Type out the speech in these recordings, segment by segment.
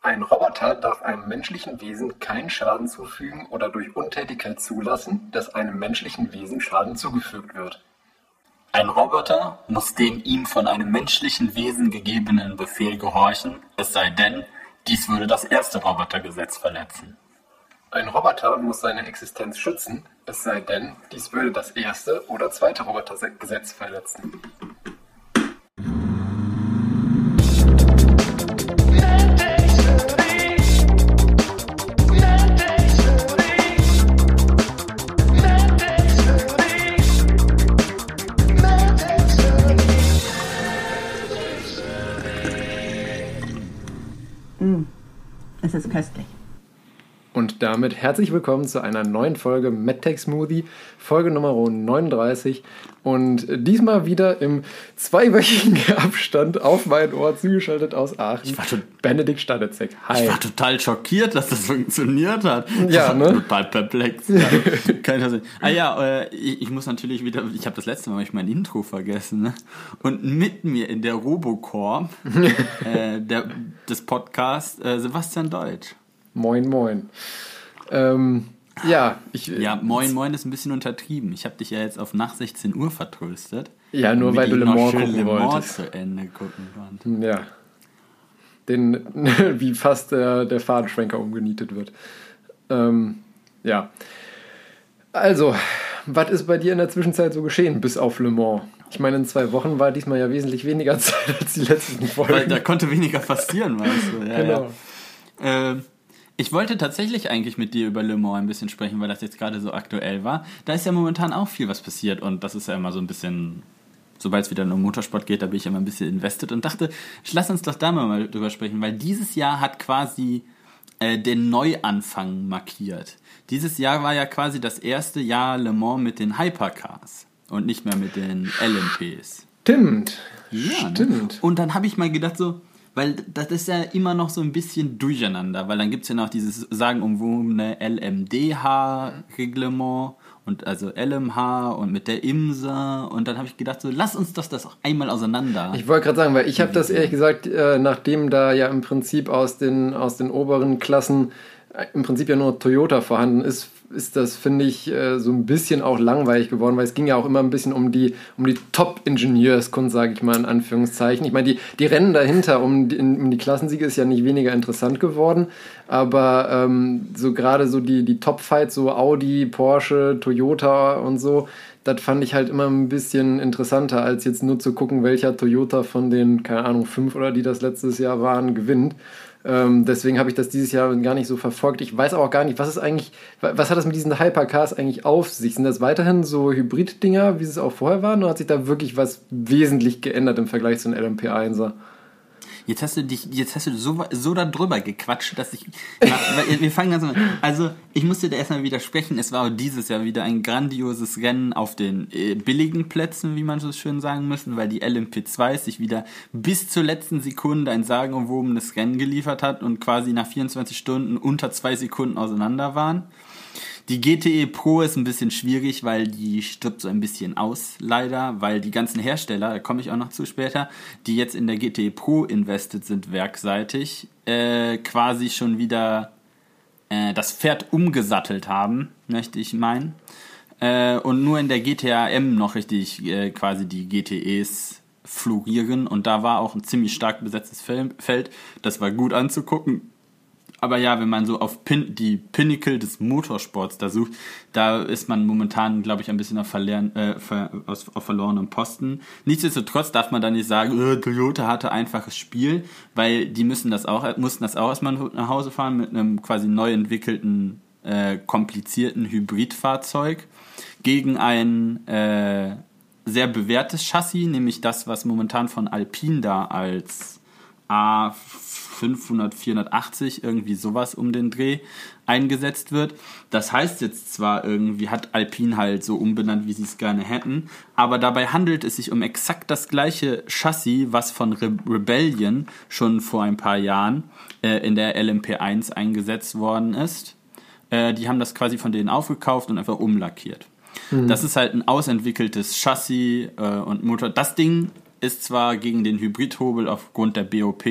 Ein Roboter darf einem menschlichen Wesen keinen Schaden zufügen oder durch Untätigkeit zulassen, dass einem menschlichen Wesen Schaden zugefügt wird. Ein Roboter muss dem ihm von einem menschlichen Wesen gegebenen Befehl gehorchen, es sei denn, dies würde das erste Robotergesetz verletzen. Ein Roboter muss seine Existenz schützen, es sei denn, dies würde das erste oder zweite Robotergesetz verletzen. Damit herzlich willkommen zu einer neuen Folge MedTech Smoothie, Folge Nummer 39. Und diesmal wieder im zweiwöchigen Abstand auf mein Ohr zugeschaltet aus Aachen. Ich war Benedikt Stadetzek. Hi. Ich war total schockiert, dass das funktioniert hat. Ja, ne? Total perplex. Ja. Ah ja, äh, ich, muss natürlich wieder, ich habe das letzte Mal ich mein Intro vergessen. Ne? Und mit mir in der Robocorp äh, der, des Podcasts äh, Sebastian Deutsch. Moin, moin. Ähm, ja, ich, Ja, moin moin ist ein bisschen untertrieben. Ich habe dich ja jetzt auf nach 16 Uhr vertröstet. Ja, nur weil du Le Mans gucken Le Mans wolltest. zu Ende gucken konnte. Ja. Den, wie fast der, der Fadenschwenker umgenietet wird. Ähm, ja. Also, was ist bei dir in der Zwischenzeit so geschehen, bis auf Le Mans? Ich meine, in zwei Wochen war diesmal ja wesentlich weniger Zeit als die letzten Weil Folgen. da konnte weniger passieren, weißt du. Ja, genau. ja. Äh, ich wollte tatsächlich eigentlich mit dir über Le Mans ein bisschen sprechen, weil das jetzt gerade so aktuell war. Da ist ja momentan auch viel was passiert und das ist ja immer so ein bisschen, sobald es wieder um Motorsport geht, da bin ich immer ein bisschen invested und dachte, lass uns doch da mal drüber sprechen, weil dieses Jahr hat quasi äh, den Neuanfang markiert. Dieses Jahr war ja quasi das erste Jahr Le Mans mit den Hypercars und nicht mehr mit den LMPs. Stimmt. Ja, Stimmt. Ne? Und dann habe ich mal gedacht, so, weil das ist ja immer noch so ein bisschen durcheinander, weil dann gibt es ja noch dieses sagenumwobene LMDH-Reglement und also LMH und mit der IMSA und dann habe ich gedacht, so, lass uns das, das auch einmal auseinander. Ich wollte gerade sagen, weil ich habe das ehrlich gesagt, äh, nachdem da ja im Prinzip aus den, aus den oberen Klassen äh, im Prinzip ja nur Toyota vorhanden ist, ist das, finde ich, äh, so ein bisschen auch langweilig geworden, weil es ging ja auch immer ein bisschen um die, um die Top-Ingenieurskunst, sage ich mal in Anführungszeichen. Ich meine, die, die Rennen dahinter um die, um die Klassensiege ist ja nicht weniger interessant geworden, aber ähm, so gerade so die, die Top-Fights, so Audi, Porsche, Toyota und so, das fand ich halt immer ein bisschen interessanter, als jetzt nur zu gucken, welcher Toyota von den, keine Ahnung, fünf oder die das letztes Jahr waren, gewinnt. Ähm, deswegen habe ich das dieses Jahr gar nicht so verfolgt. Ich weiß auch gar nicht, was ist eigentlich, wa- was hat das mit diesen Hypercars eigentlich auf sich? Sind das weiterhin so Hybrid-Dinger, wie es auch vorher waren, oder hat sich da wirklich was wesentlich geändert im Vergleich zu einem LMP1er? Jetzt hast du dich, jetzt hast du so, so da drüber gequatscht, dass ich. Wir fangen ganz an. Also, ich musste da erstmal widersprechen. Es war dieses Jahr wieder ein grandioses Rennen auf den äh, billigen Plätzen, wie man so schön sagen müssen, weil die LMP2 sich wieder bis zur letzten Sekunde ein sagenumwobenes Rennen geliefert hat und quasi nach 24 Stunden unter zwei Sekunden auseinander waren. Die GTE Pro ist ein bisschen schwierig, weil die stirbt so ein bisschen aus, leider, weil die ganzen Hersteller, da komme ich auch noch zu später, die jetzt in der GTE Pro invested sind werkseitig, äh, quasi schon wieder äh, das Pferd umgesattelt haben, möchte ich meinen. Äh, und nur in der GTA M noch richtig äh, quasi die GTEs florieren und da war auch ein ziemlich stark besetztes Fel- Feld. Das war gut anzugucken. Aber ja, wenn man so auf Pin die Pinnacle des Motorsports da sucht, da ist man momentan, glaube ich, ein bisschen auf, äh, ver, aus, auf verlorenem Posten. Nichtsdestotrotz darf man da nicht sagen, äh, Toyota hatte einfaches Spiel, weil die müssen das auch, mussten das auch erstmal nach Hause fahren mit einem quasi neu entwickelten, äh, komplizierten Hybridfahrzeug gegen ein äh, sehr bewährtes Chassis, nämlich das, was momentan von Alpine da als A500, 480, irgendwie sowas um den Dreh eingesetzt wird. Das heißt jetzt zwar irgendwie, hat Alpine halt so umbenannt, wie sie es gerne hätten, aber dabei handelt es sich um exakt das gleiche Chassis, was von Re Rebellion schon vor ein paar Jahren äh, in der LMP1 eingesetzt worden ist. Äh, die haben das quasi von denen aufgekauft und einfach umlackiert. Das ist halt ein ausentwickeltes Chassis äh, und Motor. Das Ding ist zwar gegen den Hybridhobel aufgrund der BOP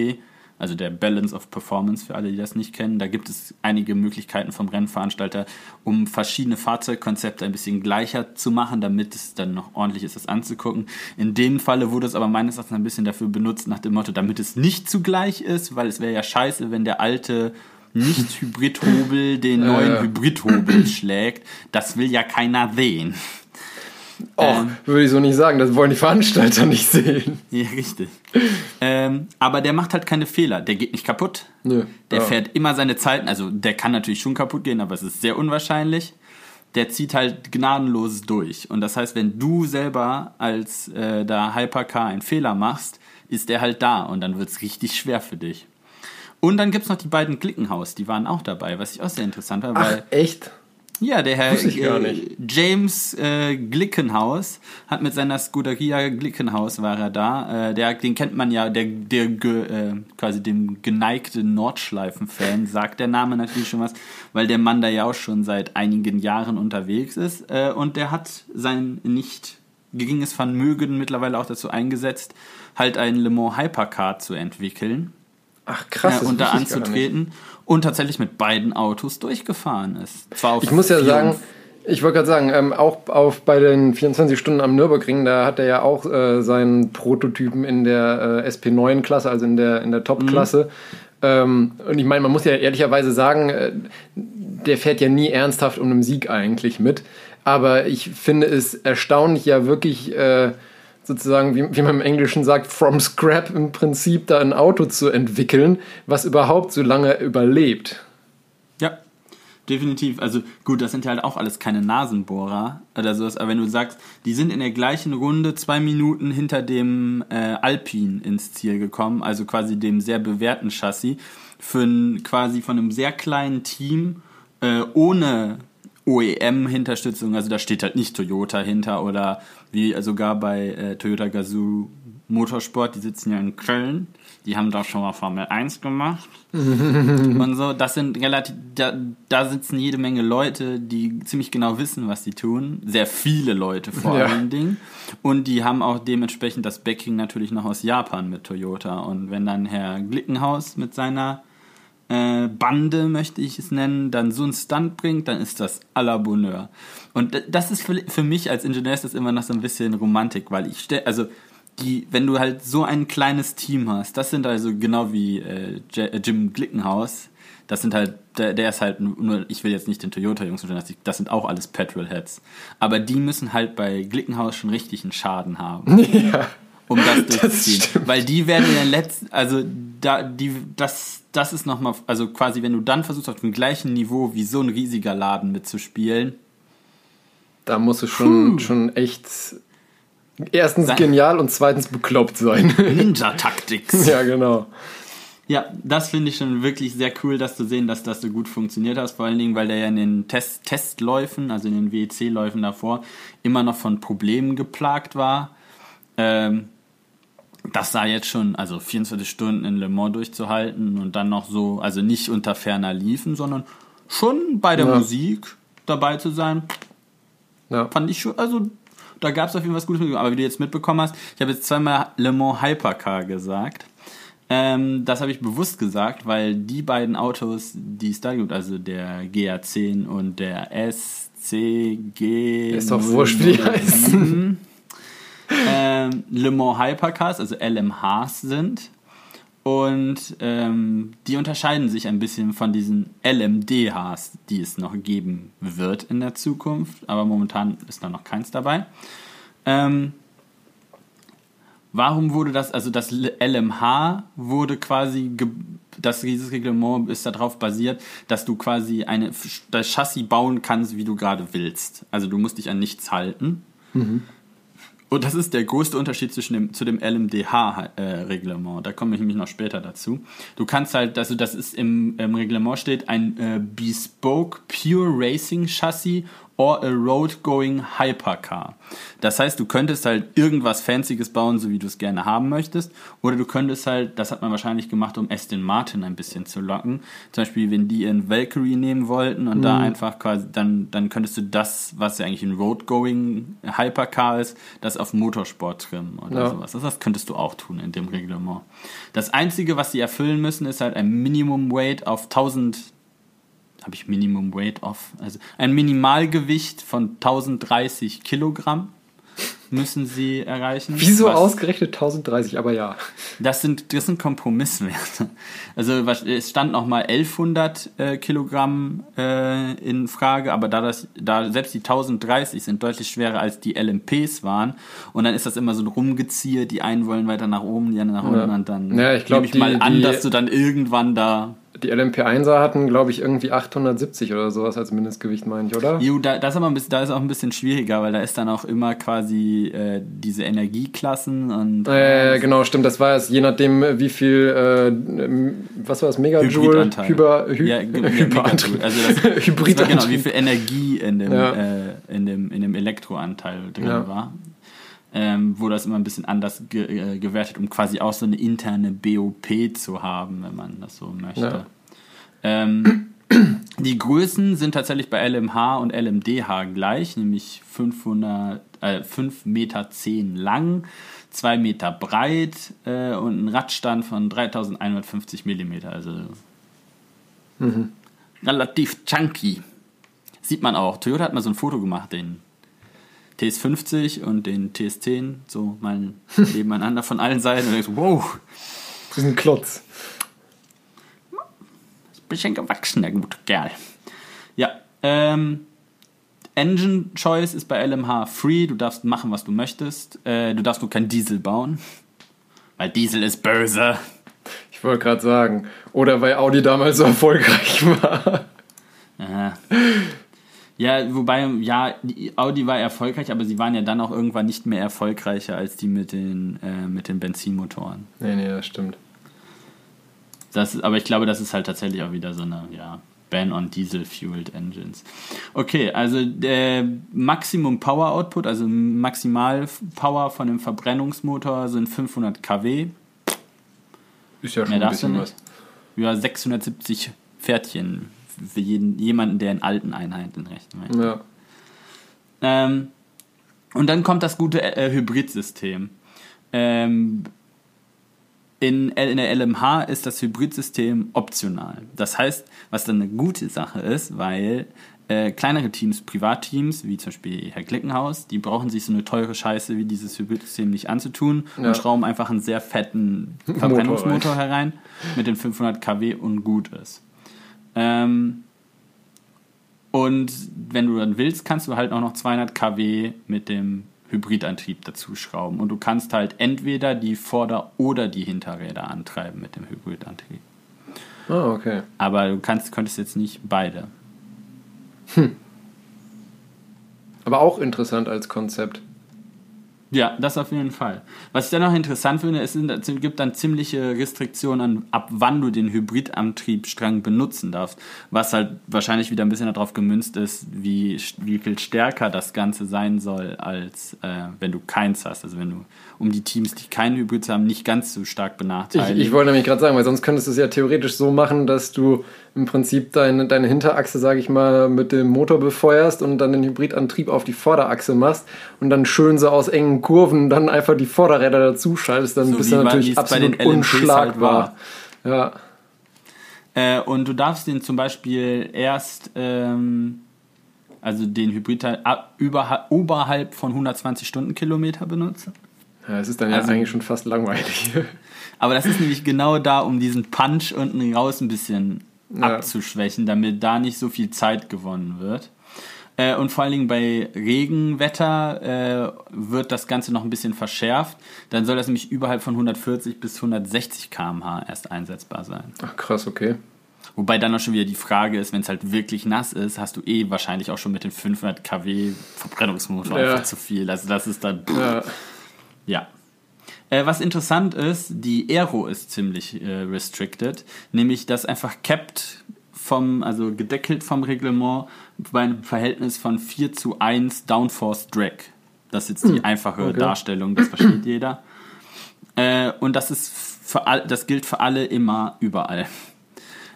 also der Balance of Performance für alle, die das nicht kennen. Da gibt es einige Möglichkeiten vom Rennveranstalter, um verschiedene Fahrzeugkonzepte ein bisschen gleicher zu machen, damit es dann noch ordentlich ist, das anzugucken. In dem Falle wurde es aber meines Erachtens ein bisschen dafür benutzt, nach dem Motto, damit es nicht zugleich ist, weil es wäre ja scheiße, wenn der alte nicht-Hybrid-Hobel den neuen Ja. Hybrid-Hobel schlägt. Das will ja keiner sehen. Oh, Ähm. würde ich so nicht sagen. Das wollen die Veranstalter nicht sehen. Ja, richtig. ähm, aber der macht halt keine Fehler. Der geht nicht kaputt. Nö. Der Ja. fährt immer seine Zeiten. Also der kann natürlich schon kaputt gehen, aber es ist sehr unwahrscheinlich. Der zieht halt gnadenlos durch. Und das heißt, wenn du selber als äh, da Hypercar einen Fehler machst, ist der halt da und dann wird es richtig schwer für dich. Und dann gibt es noch die beiden Glickenhaus, die waren auch dabei, was ich auch sehr interessant war, Ach, weil echt? Ja, der Herr ich äh, nicht. James äh, Glickenhaus hat mit seiner Scuderia Glickenhaus war er da. Äh, der, den kennt man ja, der, der ge, äh, quasi dem geneigten Nordschleifen-Fan sagt der Name natürlich schon was, weil der Mann da ja auch schon seit einigen Jahren unterwegs ist. Äh, und der hat sein nicht geringes Vermögen mittlerweile auch dazu eingesetzt, halt einen Le Mans Hypercar zu entwickeln Ach, krass. das und da anzutreten und tatsächlich mit beiden Autos durchgefahren ist. Ich muss ja sagen, ich wollte gerade sagen, ähm, auch auf bei den 24 Stunden am Nürburgring, da hat er ja auch äh, seinen Prototypen in der äh, SP9-Klasse, also in der, in der Top-Klasse. Ähm, und ich meine, man muss ja ehrlicherweise sagen, äh, der fährt ja nie ernsthaft um einen Sieg eigentlich mit. Aber ich finde es erstaunlich, ja wirklich äh, sozusagen, wie, wie man im Englischen sagt, from scrap im Prinzip da ein Auto zu entwickeln, was überhaupt so lange überlebt. Ja, definitiv. Also gut, das sind ja halt auch alles keine Nasenbohrer oder sowas, aber wenn du sagst, die sind in der gleichen Runde zwei Minuten hinter dem äh, Alpine ins Ziel gekommen, also quasi dem sehr bewährten Chassis, für ein, quasi von einem sehr kleinen Team äh, ohne OEM-Hinterstützung, also da steht halt nicht Toyota hinter oder wie sogar bei äh, Toyota Gazoo Motorsport, die sitzen ja in Köln, die haben da schon mal Formel 1 gemacht und so. Das sind relativ, da, da sitzen jede Menge Leute, die ziemlich genau wissen, was sie tun. Sehr viele Leute vor Ja. allen Dingen. Und die haben auch dementsprechend das Backing natürlich noch aus Japan mit Toyota. Und wenn dann Herr Glickenhaus mit seiner äh, Bande, möchte ich es nennen, dann so einen Stunt bringt, dann ist das à la Bonheur. Und das ist für, mich als Ingenieur ist das immer noch so ein bisschen Romantik, weil ich stell, also die, wenn du halt so ein kleines Team hast, das sind also genau wie äh, äh, Jim Glickenhaus, das sind halt, der, der ist halt nur, ich will jetzt nicht den Toyota-Jungs unterstellen, das- das sind auch alles Petrolheads. Aber die müssen halt bei Glickenhaus schon richtig einen Schaden haben Ja. Um das durchzuziehen. stimmt. Weil die werden in den letzten, also da, die, das, das ist nochmal, also quasi, wenn du dann versuchst, auf dem gleichen Niveau wie so ein riesiger Laden mitzuspielen, Da musst du schon, schon echt erstens Sein- genial und zweitens bekloppt sein. Ninja-Tactics. ja, genau. Ja, das finde ich schon wirklich sehr cool, das zu sehen, dass das so gut funktioniert hat. Vor allen Dingen, weil der ja in den Test Testläufen, also in den WEC-Läufen davor, immer noch von Problemen geplagt war. Ähm, das sah jetzt schon, also 24 Stunden in Le Mans durchzuhalten und dann noch so, also nicht unter ferner liefen, sondern schon bei der Ja. Musik dabei zu sein, Ja. fand ich schon, also da gab es auf jeden Fall was Gutes. Aber wie du jetzt mitbekommen hast, ich habe jetzt zweimal Le Mans Hypercar gesagt. Ähm, das habe ich bewusst gesagt, weil die beiden Autos, die es da gibt, also der GA10 und der SCG. Ist doch wurscht, wie die heißen. Ähm, Le Mans Hypercars, also LMHs sind. Und ähm, die unterscheiden sich ein bisschen von diesen LMDHs, die es noch geben wird in der Zukunft. Aber momentan ist da noch keins dabei. Ähm, warum wurde das, also das LMH wurde quasi, das dieses Reglement ist darauf basiert, dass du quasi eine, das Chassis bauen kannst, wie du gerade willst. Also du musst dich an nichts halten. Und das ist der größte Unterschied zwischen dem, zu dem LMDH-Reglement. da komme ich nämlich noch später dazu. Du kannst halt, also das ist im, im Reglement steht, ein äh, Bespoke Pure Racing Chassis or a road-going hypercar. Das heißt, du könntest halt irgendwas Fancyes bauen, so wie du es gerne haben möchtest, oder du könntest halt, das hat man wahrscheinlich gemacht, um Aston Martin ein bisschen zu locken. Zum Beispiel, wenn die ihren Valkyrie nehmen wollten und da einfach quasi, dann, dann könntest du das, was ja eigentlich ein road-going Hypercar ist, das auf Motorsport trimmen oder Ja. sowas. Das, das könntest du auch tun in dem Reglement. Das Einzige, was sie erfüllen müssen, ist halt ein Minimum Weight auf 1000 habe ich Minimum Weight off. Also ein Minimalgewicht von 1030 Kilogramm müssen sie erreichen. Wieso ausgerechnet 1030, aber ja. Das sind, das sind Kompromisswerte. Also was- es stand nochmal 1100 äh, Kilogramm äh, in Frage, aber da, das, da selbst die 1030 sind deutlich schwerer als die LMPs waren und dann ist das immer so ein Rumgeziehe, die einen wollen weiter nach oben, die anderen nach unten und dann Ja, ich glaub, nehme ich mal die- an, die- dass du dann irgendwann da Die LMP1er hatten, glaube ich, irgendwie 870 oder sowas als Mindestgewicht, meine ich, oder? Jo, da, das ist aber ein bisschen, da ist auch ein bisschen schwieriger, weil da ist dann auch immer quasi äh, diese Energieklassen und Äh, genau, stimmt. Das war es, je nachdem, wie viel, äh, was war das, Megajoule? Hybridanteil. Hyper, Hy ja, Hyperantrieb. Also das, das war Hybridantrieb. genau, wie viel Energie in dem, Ja. äh, in dem, in dem Elektroanteil drin Ja. war. Ähm, wo das immer ein bisschen anders ge äh, gewertet, um quasi auch so eine interne BOP zu haben, wenn man das so möchte. Ja. Ähm, die Größen sind tatsächlich bei LMH und LMDH gleich, nämlich 500, äh, 5 Meter 10 lang, 2 Meter breit äh, und ein Radstand von 3150 Millimeter, also relativ chunky. Sieht man auch. Toyota hat mal so ein Foto gemacht, den TS50 und den TS10, so mal nebeneinander von allen Seiten. Und denkst, wow, Das ist ein Klotz. bisschen gewachsen, der gute Kerl. Ja, ähm, Engine Choice ist bei LMH free. Du darfst machen, was du möchtest. Äh, du darfst nur kein Diesel bauen. Weil Diesel ist böse. Ich wollte gerade sagen. Oder weil Audi damals so erfolgreich war. Aha. Ja, wobei, ja, die Audi war erfolgreich, aber sie waren ja dann auch irgendwann nicht mehr erfolgreicher als die mit den, äh, mit den Benzinmotoren. Nee, nee, das stimmt. Das, aber ich glaube, das ist halt tatsächlich auch wieder so eine, ja, Ban on Diesel-Fueled Engines. Okay, also der Maximum Power Output, also Maximal Power von dem Verbrennungsmotor sind 500 kW. Ist ja schon Mehr ein bisschen was. Ja, 670 Pferdchen für jeden, jemanden, der in alten Einheiten rechnen möchte. Ja. Ähm, und dann kommt das gute äh, Hybridsystem. Ähm, in, L- in der LMH ist das Hybridsystem optional. Das heißt, was dann eine gute Sache ist, weil äh, kleinere Teams, Privatteams, wie zum Beispiel Herr Klickenhaus, die brauchen sich so eine teure Scheiße wie dieses Hybridsystem nicht anzutun Ja. und schrauben einfach einen sehr fetten Motor Verbrennungsmotor herein mit den 500 kW und gut ist. Ähm, und wenn du dann willst, kannst du halt auch noch 200 kW mit dem Hybridantrieb dazu schrauben. Und du kannst halt entweder die Vorder- oder die Hinterräder antreiben mit dem Hybridantrieb. Ah, okay. Aber du kannst, könntest jetzt nicht beide. Aber auch interessant als Konzept. Ja, das auf jeden Fall. Was ich dann noch interessant finde, es gibt dann ziemliche Restriktionen an, ab wann du den Hybridantriebsstrang benutzen darfst. Was halt wahrscheinlich wieder ein bisschen darauf gemünzt ist, wie, wie viel stärker das Ganze sein soll, als äh, wenn du keins hast. Also wenn du, um die Teams, die keinen Hybrid haben, nicht ganz so stark Ich, benachteiligen. ich wollte nämlich gerade sagen, weil sonst könntest du es ja theoretisch so machen, dass du im Prinzip deine, deine Hinterachse, sage ich mal, mit dem Motor befeuerst und dann den Hybridantrieb auf die Vorderachse machst und dann schön so aus engen Kurven dann einfach die Vorderräder dazu schaltest, dann So bist du natürlich absolut halt unschlagbar. ja. Äh, und du darfst den zum Beispiel erst, ähm, also den Hybridteil ab, überha- oberhalb von 120 Stundenkilometer benutzen. ja, es ist dann ja Also- eigentlich schon fast langweilig. Aber das ist nämlich genau da, um diesen Punch unten raus ein bisschen Ja. abzuschwächen, damit da nicht so viel Zeit gewonnen wird. Äh, und vor allen Dingen bei Regenwetter äh, wird das Ganze noch ein bisschen verschärft. Dann soll das nämlich überhalb von 140 bis 160 km/h erst einsetzbar sein. Ach krass, okay. Wobei dann auch schon wieder die Frage ist, wenn es halt wirklich nass ist, hast du eh wahrscheinlich auch schon mit dem 500 kW Verbrennungsmotor Ja. einfach zu viel. Also das ist dann... Ja. Ja. Äh, was interessant ist, die Aero ist ziemlich äh, restricted, nämlich dass einfach capped vom, also gedeckelt vom Reglement bei einem Verhältnis von 4 zu 1 Downforce Drag. Das ist jetzt die einfache Hm, okay. Darstellung, das versteht jeder. Äh, und das ist für all, das gilt für alle immer überall.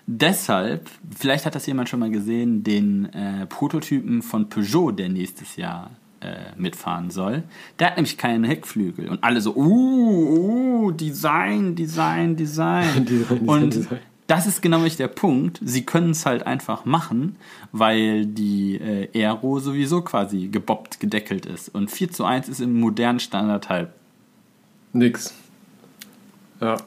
Deshalb, vielleicht hat das jemand schon mal gesehen, den äh, Prototypen von Peugeot, der nächstes Jahr äh, mitfahren soll. Der hat nämlich keinen Heckflügel. Und alle so, uh, uh, Design, Design, Design. Design, Design, und Design. Das ist genau nicht der Punkt. Sie können es halt einfach machen, weil die äh, Aero sowieso quasi gebobbt, gedeckelt ist. Und 4 zu 1 ist im modernen Standard halt Nix. Ja.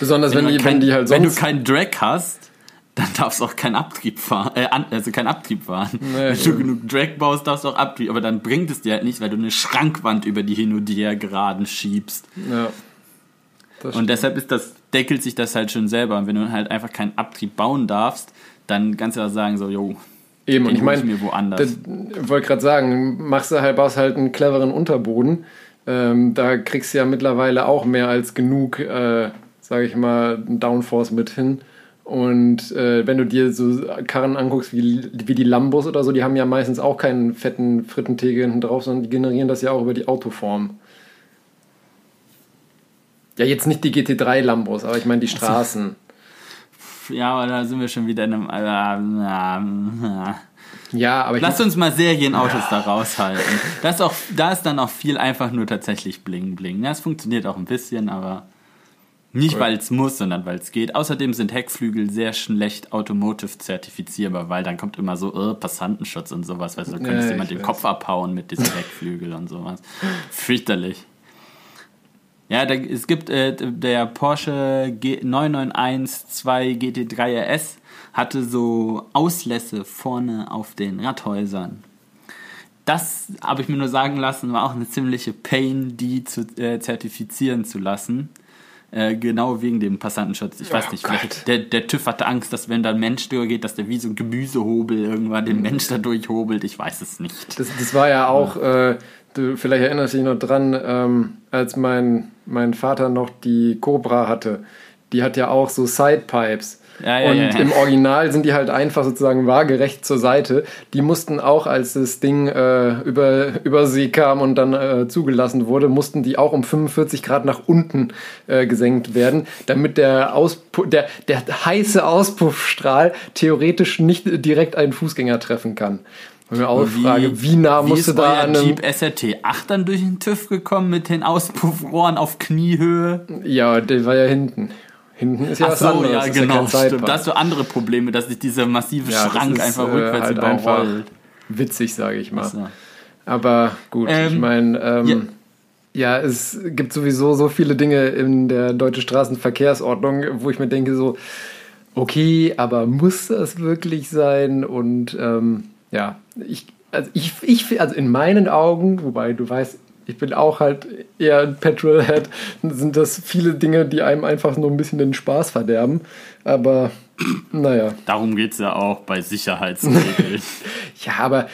Besonders wenn, du die, kein- wenn die halt wenn du sonst. keinen Drag hast, dann darfst du auch keinen Abtrieb fahren, äh, also keinen Abtrieb fahren. Nee, wenn du ja. genug Drag baust, darfst du auch Abtrieb, aber dann bringt es dir halt nicht, weil du eine Schrankwand über die hin und her geraden schiebst. ja. Und deshalb ist das, deckelt sich das halt schon selber. Und wenn du halt einfach keinen Abtrieb bauen darfst, dann kannst du auch sagen, so, jo, Eben, und ich meine, mir woanders. ich wollte gerade sagen, machst du halt, baust halt einen cleveren Unterboden. Ähm, da kriegst du ja mittlerweile auch mehr als genug, äh, sage ich mal, Downforce mit hin. Und äh, wenn du dir so Karren anguckst wie, wie die Lambos oder so, die haben ja meistens auch keinen fetten Frittentegel hinten drauf, sondern die generieren das ja auch über die Autoform. Ja, jetzt nicht die GT3 Lambos, aber ich meine die Straßen. Ja, aber da sind wir schon wieder in einem. Äh, äh, äh. Ja, aber ich Lass uns mal Serienautos da raushalten. Das auch, da ist dann auch viel einfach nur tatsächlich Bling Bling. Ja, es funktioniert auch ein bisschen, aber nicht Cool. weil es muss, sondern weil es geht. Außerdem sind Heckflügel sehr schlecht automotive zertifizierbar, weil dann kommt immer so äh, Passantenschutz und sowas. Weißt du, du könntest Ja, jemand den. Kopf abhauen mit diesem Heckflügel und sowas. Fürchterlich. Ja, da, es gibt äh, der Porsche G 991 GT3 RS hatte so Auslässe vorne auf den Radhäusern. Das habe ich mir nur sagen lassen, war auch eine ziemliche Pain, die zu äh, zertifizieren zu lassen. Äh, genau wegen dem Passantenschutz. Ich weiß Oh nicht, vielleicht der, der TÜV hatte Angst, dass wenn da ein Mensch durchgeht, dass der wie so ein Gemüsehobel irgendwann den Mensch da durchhobelt. Ich weiß es nicht. Das, das war ja auch, äh, du vielleicht erinnerst dich noch dran, ähm, als mein, mein Vater noch die Cobra hatte. Die hat ja auch so Sidepipes. Ja, ja, und ja, ja. im Original sind die halt einfach sozusagen waagerecht zur Seite. Die mussten auch, als das Ding äh, über, über See kam und dann äh, zugelassen wurde, mussten die auch um 45 Grad nach unten äh, gesenkt werden, damit der, Auspu der, der heiße Auspuffstrahl theoretisch nicht direkt einen Fußgänger treffen kann. Und mir auch frage, wie nah wie musste ist da an einem, Jeep SRT 8 dann durch den TÜV gekommen mit den Auspuffrohren auf Kniehöhe? Ja, der war ja hinten. Hinten ist ja Ach was so, anderes. ja, das genau, kein stimmt. Da hast du andere Probleme, dass sich dieser massive Ja, Schrank ist, einfach äh, rückwärts halt überrollt. Witzig, sage ich mal. So. Aber gut, Ähm, ich meine, ähm, ja. es gibt sowieso so viele Dinge in der deutschen Straßenverkehrsordnung, wo ich mir denke so, okay, aber muss das wirklich sein? Und ähm, ja, ich, also ich, ich, also in meinen Augen, wobei du weißt, ich bin auch halt eher ein Petrolhead, sind das viele Dinge, die einem einfach nur ein bisschen den Spaß verderben. Aber naja, Darum geht es ja auch bei Sicherheitsregeln. ja, aber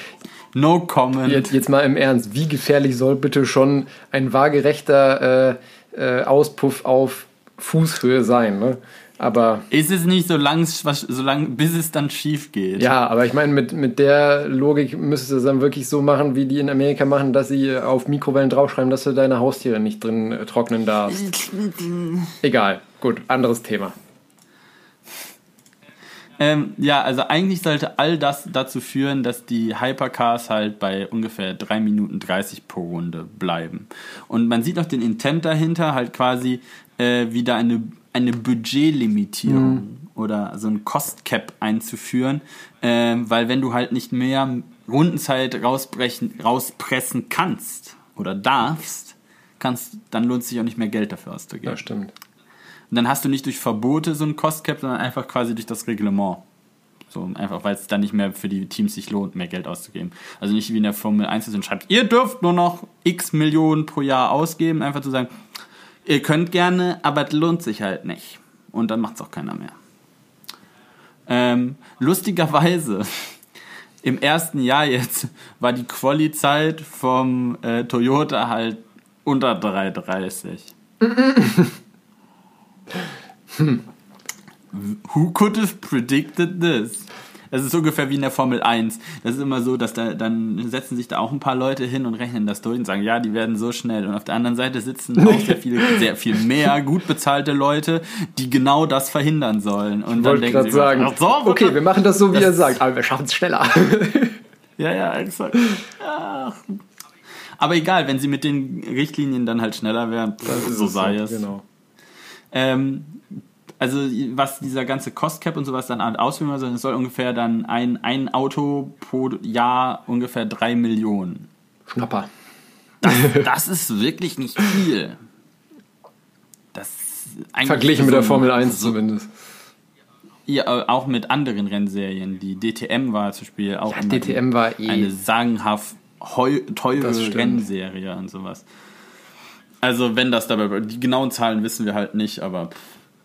no comment. Jetzt, jetzt mal im Ernst, wie gefährlich soll bitte schon ein waagerechter äh, äh, Auspuff auf Fußhöhe sein? Ne? Aber Ist es nicht so lang, so lang, bis es dann schief geht? ja, aber ich meine, mit, mit der Logik müsstest du es dann wirklich so machen, wie die in Amerika machen, dass sie auf Mikrowellen draufschreiben, dass du deine Haustiere nicht drin äh, trocknen darfst. Egal, gut, anderes Thema. Ähm, ja, also eigentlich sollte all das dazu führen, dass die Hypercars halt bei ungefähr 3 Minuten 30 pro Runde bleiben. Und man sieht auch den Intent dahinter, halt quasi äh, wieder eine, eine Budgetlimitierung oder so ein Cost Cap einzuführen, ähm, weil wenn du halt nicht mehr Rundenzeit rausbrechen, rauspressen kannst oder darfst, kannst, dann lohnt es sich auch nicht mehr Geld dafür auszugeben. Ja, stimmt. Und dann hast du nicht durch Verbote so ein Cost Cap, sondern einfach quasi durch das Reglement. So, einfach weil es dann nicht mehr für die Teams sich lohnt, mehr Geld auszugeben. Also nicht wie in der Formel 1 und schreibt, ihr dürft nur noch x Millionen pro Jahr ausgeben, einfach zu sagen, ihr könnt gerne, aber es lohnt sich halt nicht. Und dann macht es auch keiner mehr. Ähm, lustigerweise, im ersten Jahr jetzt war die Quali-Zeit vom äh, Toyota halt unter 3,30. who could have predicted this? Das ist ungefähr wie in der Formel 1. Das ist immer so, dass da dann setzen sich da auch ein paar Leute hin und rechnen das durch und sagen, ja, die werden so schnell. Und auf der anderen Seite sitzen auch sehr viele, sehr viel mehr gut bezahlte Leute, die genau das verhindern sollen. Und Ich dann denken sie, sagen, ach so, okay, wir machen das so, wie Das- er sagt, aber wir schaffen es schneller. Ja, ja, exakt. Ach. Aber egal, wenn sie mit den Richtlinien dann halt schneller wären, so sei es. Genau. Ähm, also was dieser ganze Cost Cap und sowas dann ausführen soll, es soll ungefähr dann ein, ein Auto pro Jahr ungefähr drei Millionen. Schnapper. Das ist wirklich nicht viel. Das Verglichen so mit der Formel 1 so, zumindest. Ja, auch mit anderen Rennserien. Die DTM war zum Beispiel auch Ja, DTM war eh- eine sagenhaft teure Das. Rennserie und sowas. Also wenn das dabei, die genauen Zahlen wissen wir halt nicht, aber pff,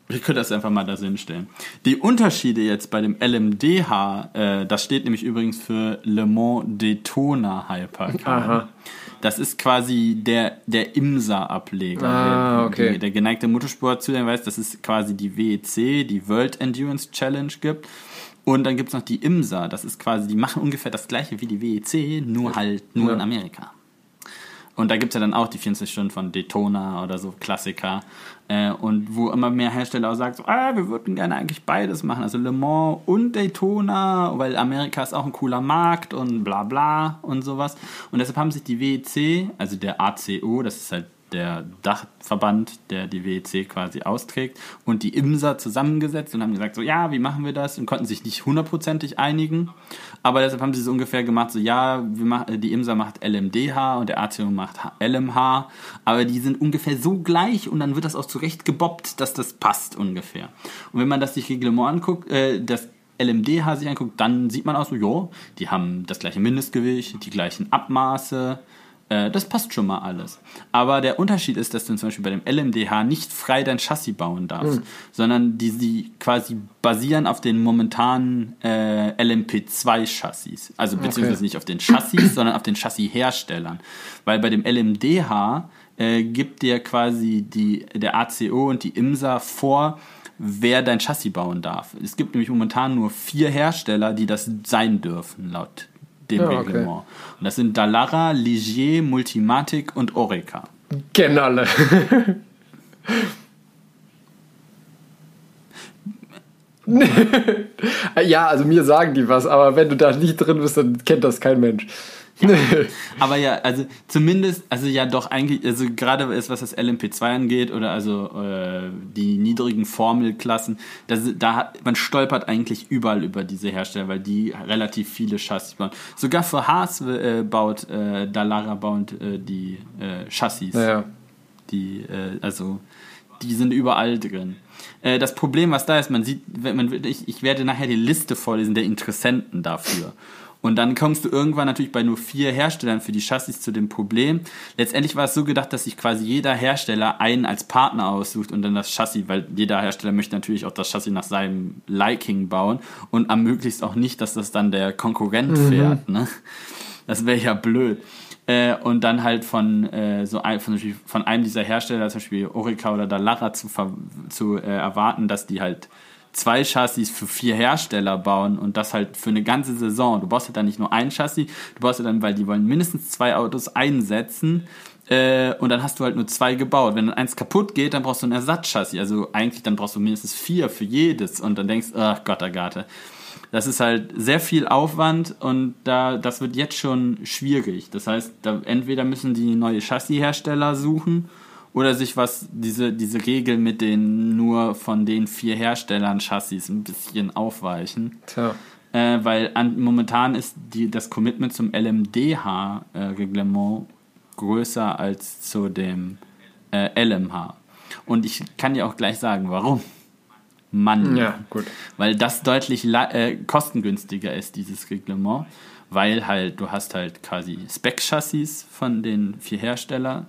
wir können das einfach mal da hinstellen. Die Unterschiede jetzt bei dem LMDH, äh, das steht nämlich übrigens für Le Mans Daytona Hypercar. Das ist quasi der, der IMSA-Ableger. Ah, der, okay. die, der geneigte Motorsport zu weiß, dass es quasi die WEC, die World Endurance Challenge gibt. Und dann gibt es noch die IMSA, das ist quasi, die machen ungefähr das gleiche wie die WEC, nur halt nur Ja. in Amerika. Und da gibt es ja dann auch die 24 Stunden von Daytona oder so Klassiker. Äh, und wo immer mehr Hersteller auch sagen, so, ah, wir würden gerne eigentlich beides machen. Also Le Mans und Daytona, weil Amerika ist auch ein cooler Markt und bla bla und sowas. Und deshalb haben sich die WEC, also der ACO, das ist halt der Dachverband, der die WEC quasi austrägt, und die IMSA zusammengesetzt und haben gesagt, so ja, wie machen wir das? Und konnten sich nicht hundertprozentig einigen. Aber deshalb haben sie so ungefähr gemacht, so ja, machen, die IMSA macht LMDH und der ACO macht LMH, aber die sind ungefähr so gleich und dann wird das auch zurecht gebobbt, dass das passt ungefähr. Und wenn man das sich Reglement anguckt, äh, das LMDH sich anguckt, dann sieht man auch so, jo, die haben das gleiche Mindestgewicht, die gleichen Abmaße, äh, das passt schon mal alles. Aber der Unterschied ist, dass du zum Beispiel bei dem LMDH nicht frei dein Chassis bauen darfst, sondern die, die quasi basieren auf den momentanen äh, LMP2-Chassis. Also beziehungsweise nicht auf den Chassis, sondern auf den Chassisherstellern. Weil bei dem LMDH äh, gibt dir quasi die, der ACO und die IMSA vor, wer dein Chassis bauen darf. Es gibt nämlich momentan nur vier Hersteller, die das sein dürfen, laut dem Ja, okay. Reglement. Und das sind Dallara, Ligier, Multimatic und Orica. Kennen alle. ja, also mir sagen die was, aber wenn du da nicht drin bist, dann kennt das kein Mensch. Aber ja, also zumindest, also ja doch eigentlich, also gerade was das LMP2 angeht oder also äh, die niedrigen Formelklassen, das, da hat, man stolpert eigentlich überall über diese Hersteller, weil die relativ viele Chassis bauen. Sogar für Haas äh, baut äh, Dallara baut äh, die äh, Chassis. Naja. Die, äh, also, die sind überall drin. Äh, das Problem, was da ist, man sieht, man, ich, ich werde nachher die Liste vorlesen der Interessenten dafür. Und dann kommst du irgendwann natürlich bei nur vier Herstellern für die Chassis zu dem Problem. Letztendlich war es so gedacht, dass sich quasi jeder Hersteller einen als Partner aussucht und dann das Chassis, weil jeder Hersteller möchte natürlich auch das Chassis nach seinem Liking bauen und am möglichst auch nicht, dass das dann der Konkurrent fährt. Ne? Das wäre ja blöd. Äh, und dann halt von, äh, so ein, von, von einem dieser Hersteller, zum Beispiel Orica oder Dallara, zu, zu äh, erwarten, dass die halt zwei Chassis für vier Hersteller bauen und das halt für eine ganze Saison. Du baust ja dann nicht nur ein Chassis, du baust ja dann, weil die wollen mindestens zwei Autos einsetzen äh, und dann hast du halt nur zwei gebaut. Wenn dann eins kaputt geht, dann brauchst du ein Ersatzchassis. Also eigentlich dann brauchst du mindestens vier für jedes und dann denkst, ach Gott, Agathe. Das ist halt sehr viel Aufwand und da, das wird jetzt schon schwierig. Das heißt, da, entweder müssen die neue Chassishersteller suchen oder sich was, diese, diese Regel mit den nur von den vier Herstellern Chassis ein bisschen aufweichen. Tja. Äh, weil an, momentan ist die, das Commitment zum LMDH-Reglement größer als zu dem äh, LMH. Und ich kann dir auch gleich sagen, warum. Mann. Ja, gut. Weil das deutlich äh, kostengünstiger ist, dieses Reglement. Weil halt, du hast halt quasi Spec-Chassis von den vier Herstellern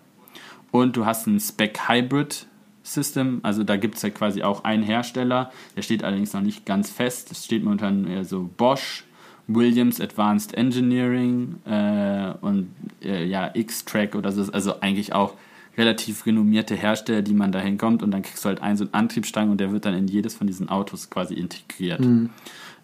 und du hast ein Spec-Hybrid-System. Also da gibt es ja quasi auch einen Hersteller, der steht allerdings noch nicht ganz fest. Es steht momentan eher so Bosch, Williams Advanced Engineering äh, und äh, ja, X-Track oder so. Also eigentlich auch relativ renommierte Hersteller, die man da hinkommt und dann kriegst du halt einen so einen Antriebsstrang und der wird dann in jedes von diesen Autos quasi integriert.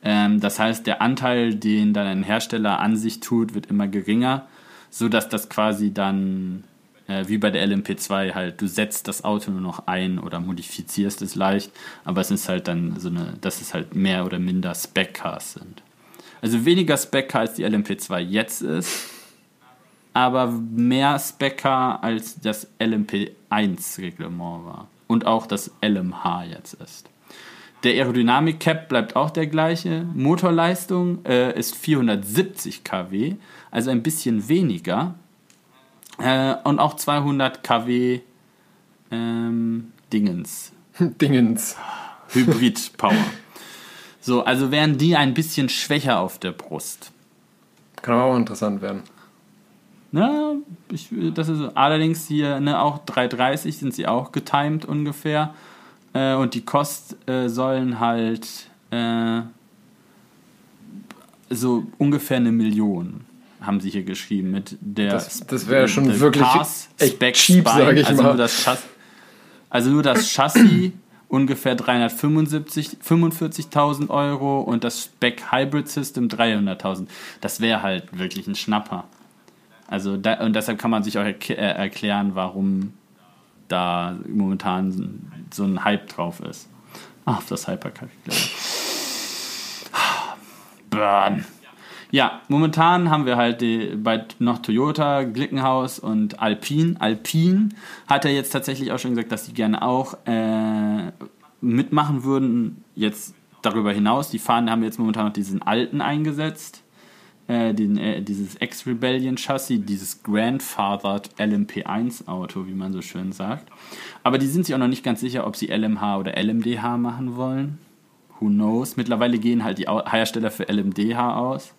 Ähm, das heißt, der Anteil, den dann ein Hersteller an sich tut, wird immer geringer, sodass das quasi dann äh, wie bei der LMP2 halt, du setzt das Auto nur noch ein oder modifizierst es leicht, aber es ist halt dann so eine, dass es halt mehr oder minder Spec-Cars sind. Also weniger Spec-Car als die LMP2 jetzt ist, aber mehr Spec-Car als das LMP1-Reglement war und auch das LMH jetzt ist. Der Aerodynamik-Cap bleibt auch der gleiche. Motorleistung äh, ist 470 kW, also ein bisschen weniger. Äh, und auch 200 kW ähm, Dingens. Dingens. Hybrid-Power. so, also wären die ein bisschen schwächer auf der Brust. Kann aber auch interessant werden. Na, ich, das ist allerdings hier ne, auch 330 sind sie auch getimed ungefähr. Äh, und die Kost äh, sollen halt äh, so ungefähr eine Million haben sie hier geschrieben mit der Das, das wäre schon der wirklich Cars echt Spec cheap, sage ich also mal. Nur das Chassis, also nur das Chassis ungefähr 375 45.000 Euro und das Spec Hybrid System 300.000. Das wäre halt wirklich ein Schnapper. Also da, und deshalb kann man sich auch erk- äh, erklären, warum da momentan so ein Hype drauf ist. Ach, auf das ich. Burn. Ja, momentan haben wir halt die, bei noch Toyota, Glickenhaus und Alpine. Alpine hat er jetzt tatsächlich auch schon gesagt, dass die gerne auch äh, mitmachen würden. Jetzt darüber hinaus, die fahren, haben jetzt momentan noch diesen alten eingesetzt. Äh, den, äh, dieses Ex-Rebellion-Chassis, dieses Grandfathered LMP1-Auto, wie man so schön sagt. Aber die sind sich auch noch nicht ganz sicher, ob sie LMH oder LMDH machen wollen. Who knows? Mittlerweile gehen halt die Hersteller für LMDH aus.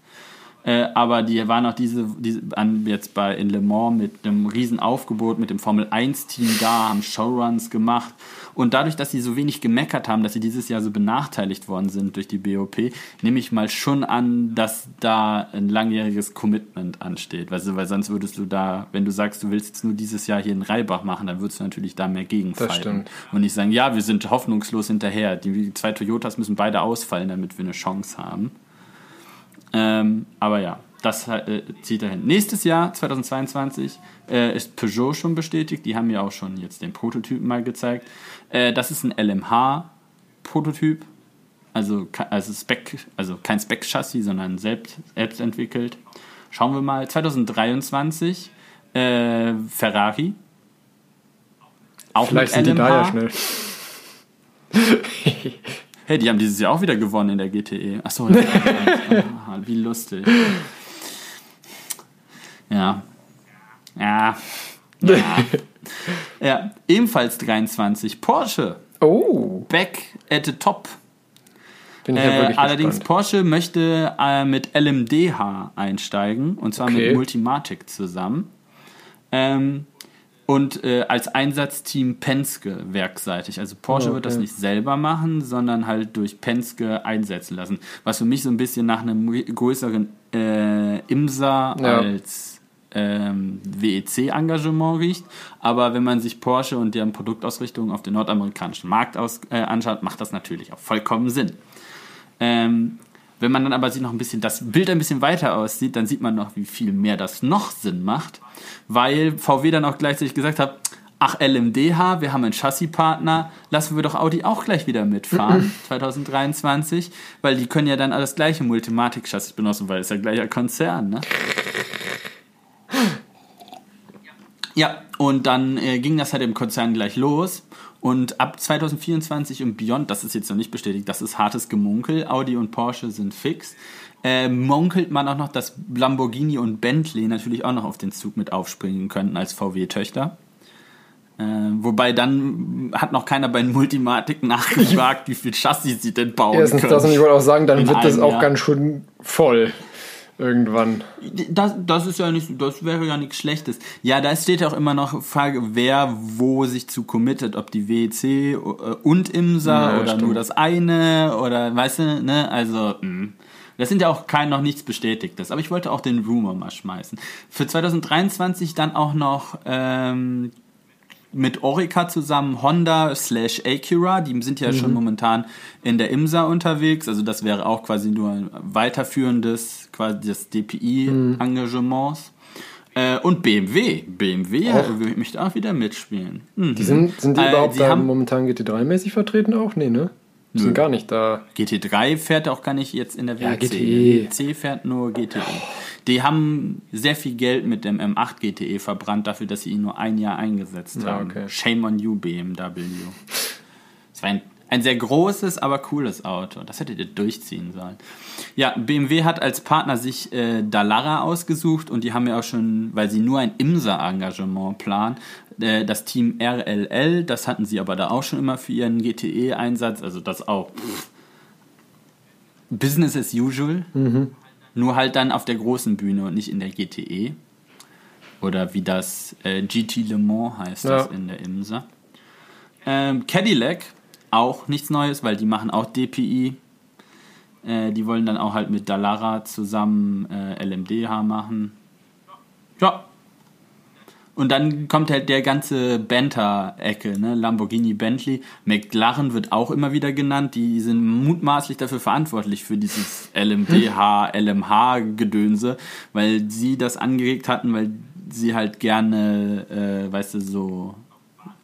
Äh, aber die waren auch diese, diese an, jetzt bei in Le Mans mit einem riesen Aufgebot mit dem Formel 1 Team da, haben Showruns gemacht und dadurch, dass sie so wenig gemeckert haben, dass sie dieses Jahr so benachteiligt worden sind durch die BOP, nehme ich mal schon an, dass da ein langjähriges Commitment ansteht, weißt du, weil sonst würdest du da, wenn du sagst, du willst jetzt nur dieses Jahr hier in Reibach machen, dann würdest du natürlich da mehr stimmt. und nicht sagen, ja, wir sind hoffnungslos hinterher, die zwei Toyotas müssen beide ausfallen, damit wir eine Chance haben. Ähm, aber ja, das äh, zieht dahin. Nächstes Jahr, 2022, äh, ist Peugeot schon bestätigt. Die haben ja auch schon jetzt den Prototypen mal gezeigt. Äh, das ist ein LMH-Prototyp. Also, also, Spec, also kein Spec-Chassis, sondern selbst, selbst entwickelt. Schauen wir mal. 2023 äh, Ferrari. Auch Vielleicht mit sind die LMH. da ja schnell. Hey, die haben dieses Jahr auch wieder gewonnen in der GTE. Achso, ja. Ah, wie lustig. Ja. Ja. Ja. ja. Ebenfalls 23. Porsche. Oh, Back at the top. bin ich ja Äh, wirklich allerdings gespannt. Porsche möchte äh, mit LMDH einsteigen und zwar Okay. mit Multimatic zusammen. Ähm, und äh, als Einsatzteam Penske werkseitig. Also Porsche Oh, wird das okay. nicht selber machen, sondern halt durch Penske einsetzen lassen. Was für mich so ein bisschen nach einem größeren äh, IMSA Ja. als ähm, WEC-Engagement riecht. Aber wenn man sich Porsche und deren Produktausrichtung auf den nordamerikanischen Markt aus, äh, anschaut, macht das natürlich auch vollkommen Sinn. Ähm, wenn man dann aber sich noch ein bisschen das Bild ein bisschen weiter aussieht, dann sieht man noch, wie viel mehr das noch Sinn macht, weil VW dann auch gleichzeitig gesagt hat, ach LMDH, wir haben einen Chassispartner, lassen wir doch Audi auch gleich wieder mitfahren 2023, weil die können ja dann das gleiche Multimatic-Chassis benutzen, weil es ja gleicher Konzern, ne? Ja, und dann äh, ging das halt im Konzern gleich los. Und ab 2024 und Beyond, das ist jetzt noch nicht bestätigt, das ist hartes Gemunkel. Audi und Porsche sind fix. Äh, munkelt man auch noch, dass Lamborghini und Bentley natürlich auch noch auf den Zug mit aufspringen könnten als VW-Töchter. Äh, wobei dann hat noch keiner bei Multimatic nachgefragt, wie viel Chassis sie denn bauen Erstens können. das und ich wollte auch sagen, dann In wird das auch Jahr. ganz schön voll. Irgendwann. Das, das ist ja nicht, das wäre ja nichts Schlechtes. Ja, da steht ja auch immer noch Frage, wer wo sich zu committet, ob die WEC äh, und IMSA Ja, oder stimmt. nur das eine oder weißt du, ne? Also, mh. das sind ja auch kein noch nichts Bestätigtes. Aber ich wollte auch den Rumor mal schmeißen. Für 2023 dann auch noch ähm, mit Orica zusammen Honda slash Acura, die sind ja schon momentan in der IMSA unterwegs, also das wäre auch quasi nur ein weiterführendes, quasi des DPI-Engagements. Äh, und BMW, BMW Auch. äh, möchte auch wieder mitspielen. Mhm. Die sind, sind die Äh, überhaupt da haben- momentan GT3-mäßig vertreten auch? Nee, ne? Die sind gar nicht da. GT3 fährt auch gar nicht jetzt in der Ja, WRC. GTE. C fährt nur GTE. Die haben sehr viel Geld mit dem M8 GTE verbrannt, dafür, dass sie ihn nur ein Jahr eingesetzt Ja, haben. okay. Shame on you, BMW. Es war ein, ein sehr großes, aber cooles Auto. Das hättet ihr durchziehen sollen. Ja, BMW hat als Partner sich äh, Dallara ausgesucht und die haben ja auch schon, weil sie nur ein IMSA-Engagement planen, äh, das Team RLL, das hatten sie aber da auch schon immer für ihren GTE-Einsatz, also das auch pff, Business as usual, nur halt dann auf der großen Bühne und nicht in der GTE. Oder wie das äh, GT Le Mans heißt das Ja. in der IMSA. Ähm, Cadillac, auch nichts Neues, weil die machen auch DPI. Äh, die wollen dann auch halt mit Dallara zusammen äh, LMDH machen. Ja. Und dann kommt halt der ganze Banter-Ecke, ne? Lamborghini, Bentley. McLaren wird auch immer wieder genannt. Die sind mutmaßlich dafür verantwortlich für dieses LMDH, LMH-Gedönse, weil sie das angeregt hatten, weil sie halt gerne, äh, weißt du, so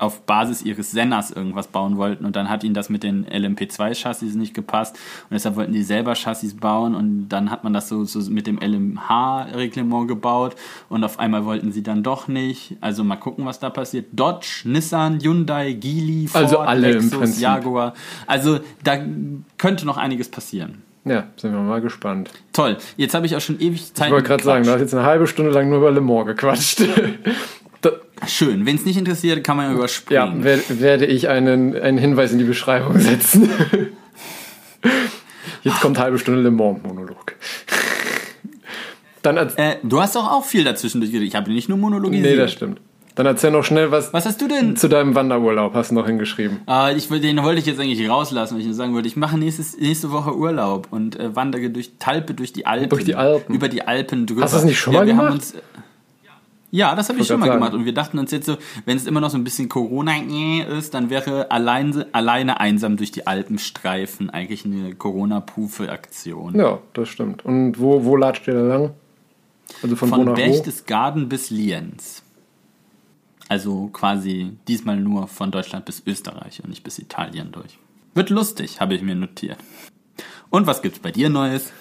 auf Basis ihres Senners irgendwas bauen wollten und dann hat ihnen das mit den LMP2-Chassis nicht gepasst und deshalb wollten die selber Chassis bauen und dann hat man das so, so mit dem LMH-Reglement gebaut und auf einmal wollten sie dann doch nicht. Also mal gucken, was da passiert. Dodge, Nissan, Hyundai, Geely, Ford, Also alle Lexus. Jaguar. Also da könnte noch einiges passieren. Ja, sind wir mal gespannt. Toll. Jetzt habe ich auch schon ewig Zeit. Ich wollte gerade sagen, du hast jetzt eine halbe Stunde lang nur über Le Mans gequatscht. Schön. Wenn es nicht interessiert, kann man ja ja, überspringen. wer, werde ich einen, einen Hinweis in die Beschreibung setzen. Jetzt kommt halbe Stunde Le Mans-Monolog. Dann als, Äh, du hast doch auch viel dazwischen durchgeredet. Ich habe nicht nur monologisiert. nee, das stimmt. Dann erzähl noch schnell was, Was hast du denn? zu deinem Wanderurlaub, hast du noch hingeschrieben. Äh, ich, den wollte ich jetzt eigentlich rauslassen, weil ich nur sagen wollte, ich mache nächstes, nächste Woche Urlaub und äh, wandere durch Talpe durch die Alpen. Durch die Alpen. Über die Alpen drüber. Hast du das nicht schon mal haben gemacht? Uns, äh, ja, das habe ich schon mal grad gemacht. sagen. Und wir dachten uns jetzt so, wenn es immer noch so ein bisschen Corona ist, dann wäre allein, alleine einsam durch die Alpen streifen eigentlich eine Corona-Pufe-Aktion. Ja, das stimmt. Und wo, wo latscht ihr da lang? Also von, Von? Berchtesgaden bis Lienz. Also quasi diesmal nur von Deutschland bis Österreich und nicht bis Italien durch. Wird lustig, habe ich mir notiert. Und was gibt's bei dir Neues?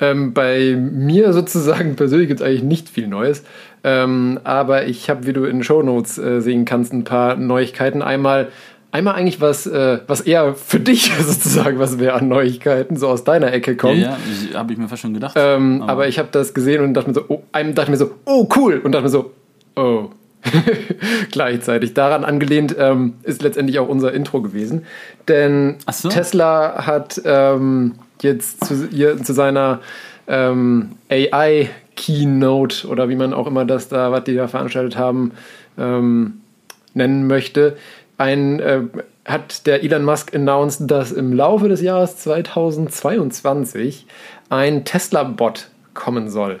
Ähm, bei mir sozusagen persönlich gibt es eigentlich nicht viel Neues. Ähm, aber ich habe, wie du in den Shownotes äh, sehen kannst, ein paar Neuigkeiten. Einmal, einmal eigentlich was, äh, was eher für dich sozusagen, was wäre an Neuigkeiten, so aus deiner Ecke kommt. Ja, ja, habe ich mir fast schon gedacht. Ähm, aber, ich habe das gesehen und dachte mir so, oh, einem dachte mir so, oh cool, und dachte mir so, oh. Gleichzeitig. Daran angelehnt ähm, ist letztendlich auch unser Intro gewesen. Denn so. Tesla hat ähm, jetzt zu, ihr, zu seiner ähm, AI-Keynote oder wie man auch immer das da, was die da veranstaltet haben, ähm, nennen möchte, ein, äh, hat der Elon Musk announced, dass im Laufe des Jahres 2022 ein Tesla-Bot kommen soll.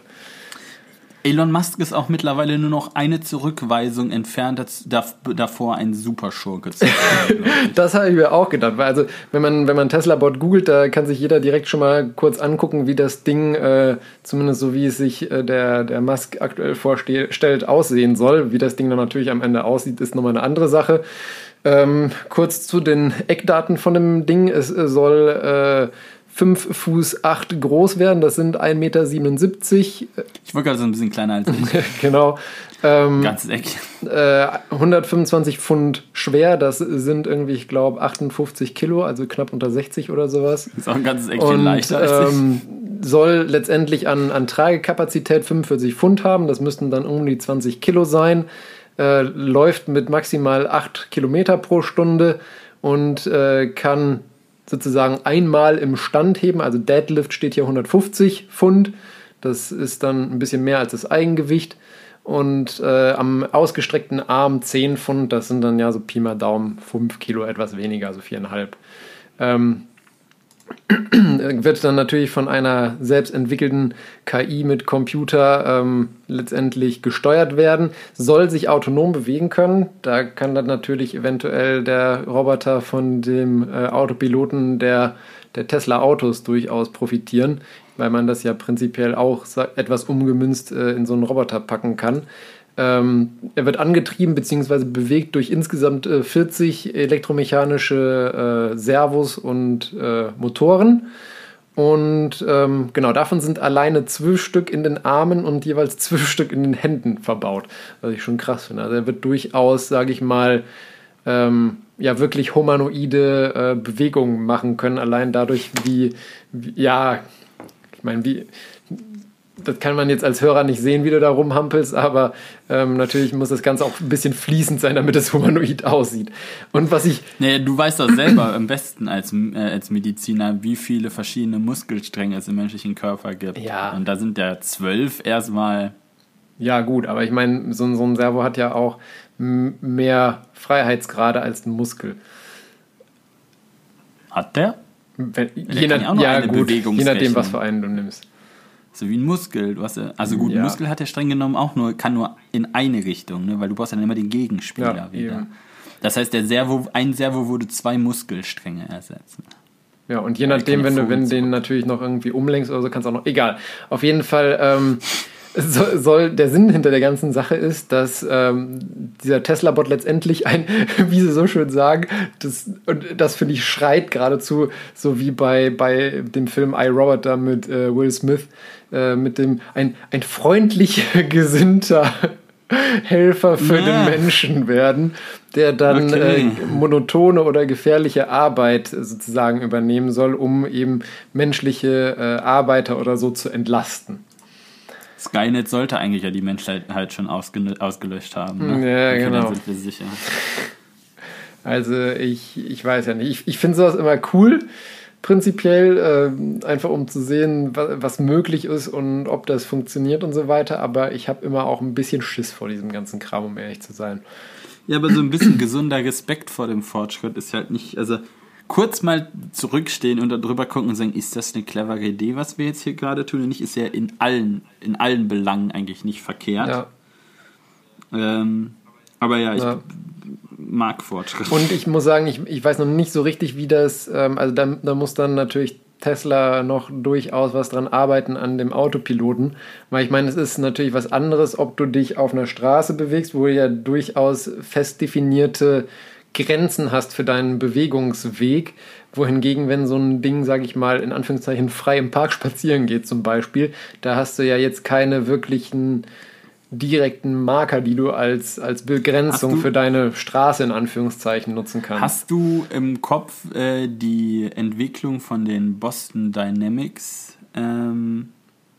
Elon Musk ist auch mittlerweile nur noch eine Zurückweisung entfernt, davor ein Superschurke zu sein. Das habe ich mir auch gedacht, weil also wenn man wenn man Tesla-Bot googelt, da kann sich jeder direkt schon mal kurz angucken, wie das Ding, äh, zumindest so wie es sich äh, der, der Musk aktuell vorstellt, aussehen soll. Wie das Ding dann natürlich am Ende aussieht, ist nochmal eine andere Sache. Ähm, kurz zu den Eckdaten von dem Ding. Es äh, soll äh, 5 Fuß 8 groß werden, das sind 1,77 Meter. Ich war gerade so ein bisschen kleiner als ich. genau. Ähm, Ganzes Eck. äh, 125 Pfund schwer, das sind irgendwie, ich glaube, 58 Kilo, also knapp unter 60 oder sowas. Ist auch ein ganzes Eck viel Und leichter als ich. ähm, soll letztendlich an, an Tragekapazität 45 Pfund haben, das müssten dann um die 20 Kilo sein. Äh, läuft mit maximal 8 Kilometer pro Stunde und äh, kann sozusagen einmal im Stand heben. Also Deadlift steht hier 150 Pfund. Das ist dann ein bisschen mehr als das Eigengewicht. Und äh, am ausgestreckten Arm 10 Pfund, das sind dann ja so Pi mal Daumen 5 Kilo, etwas weniger, also 4,5. Ähm, wird dann natürlich von einer selbst entwickelten KI mit Computer ähm, letztendlich gesteuert werden, soll sich autonom bewegen können. Da kann dann natürlich eventuell der Roboter von dem äh, Autopiloten der, der Tesla Autos durchaus profitieren, weil man das ja prinzipiell auch etwas umgemünzt äh, in so einen Roboter packen kann. Ähm, er wird angetrieben bzw. bewegt durch insgesamt äh, 40 elektromechanische äh, Servos und äh, Motoren. Und ähm, genau, davon sind alleine zwölf Stück in den Armen und jeweils zwölf Stück in den Händen verbaut. Was ich schon krass finde. Also er wird durchaus, sage ich mal, ähm, ja, wirklich humanoide äh, Bewegungen machen können, allein dadurch, wie, wie ja, ich meine, wie, das kann man jetzt als Hörer nicht sehen, wie du da rumhampelst, aber ähm, natürlich muss das Ganze auch ein bisschen fließend sein, damit es humanoid aussieht. Und was ich. Nee, du weißt doch selber am besten als, äh, als Mediziner, wie viele verschiedene Muskelstränge es im menschlichen Körper gibt. Ja. Und da sind ja zwölf erstmal. Ja, gut, aber ich meine, so, so ein Servo hat ja auch mehr Freiheitsgrade als ein Muskel. Hat der? Wenn, je, nach, ja, gut, je nachdem, was für einen du nimmst. So wie ein Muskel. Du hast ja, also gut, ja. Muskel hat ja streng genommen auch nur, kann nur in eine Richtung, ne? weil du brauchst ja dann immer den Gegenspieler ja, wieder. Eben. Das heißt, der Servo, ein Servo würde zwei Muskelstränge ersetzen. Ja, und je nachdem, wenn du wenn den natürlich noch irgendwie umlenkst oder so, kannst du auch noch. Egal. Auf jeden Fall ähm, soll, soll, der Sinn hinter der ganzen Sache ist, dass ähm, dieser Tesla-Bot letztendlich ein, wie sie so schön sagen, das, und das finde ich schreit geradezu, so wie bei, bei dem Film I, Robot da mit äh, Will Smith, äh, mit dem ein, ein freundlich gesinnter Helfer für ja. den Menschen werden, der dann okay. äh, monotone oder gefährliche Arbeit sozusagen übernehmen soll, um eben menschliche äh, Arbeiter oder so zu entlasten. Skynet sollte eigentlich ja die Menschheit halt schon ausgelöscht haben. Ne? Ja, okay, genau. sind wir sicher. Also ich, ich weiß ja nicht. Ich, ich finde sowas immer cool prinzipiell, äh, einfach um zu sehen, was, was, möglich ist und ob das funktioniert und so weiter. Aber ich habe immer auch ein bisschen Schiss vor diesem ganzen Kram, um ehrlich zu sein. Ja, aber so ein bisschen gesunder Respekt vor dem Fortschritt ist halt nicht, also kurz mal zurückstehen und darüber gucken und sagen, ist das eine clevere Idee, was wir jetzt hier gerade tun? Und nicht ist ja in allen, in allen Belangen eigentlich nicht verkehrt. Ja. Ähm, aber ja, ich ja mag Fortschritt. Und ich muss sagen, ich, ich weiß noch nicht so richtig, wie das, ähm, also da, da muss dann natürlich Tesla noch durchaus was dran arbeiten an dem Autopiloten, weil ich meine, es ist natürlich was anderes, ob du dich auf einer Straße bewegst, wo du ja durchaus fest definierte Grenzen hast für deinen Bewegungsweg, wohingegen, wenn so ein Ding, sage ich mal, in Anführungszeichen frei im Park spazieren geht zum Beispiel, da hast du ja jetzt keine wirklichen direkten Marker, die du als, als Begrenzung du, für deine Straße in Anführungszeichen nutzen kannst. Hast du im Kopf äh, die Entwicklung von den Boston Dynamics? Ähm,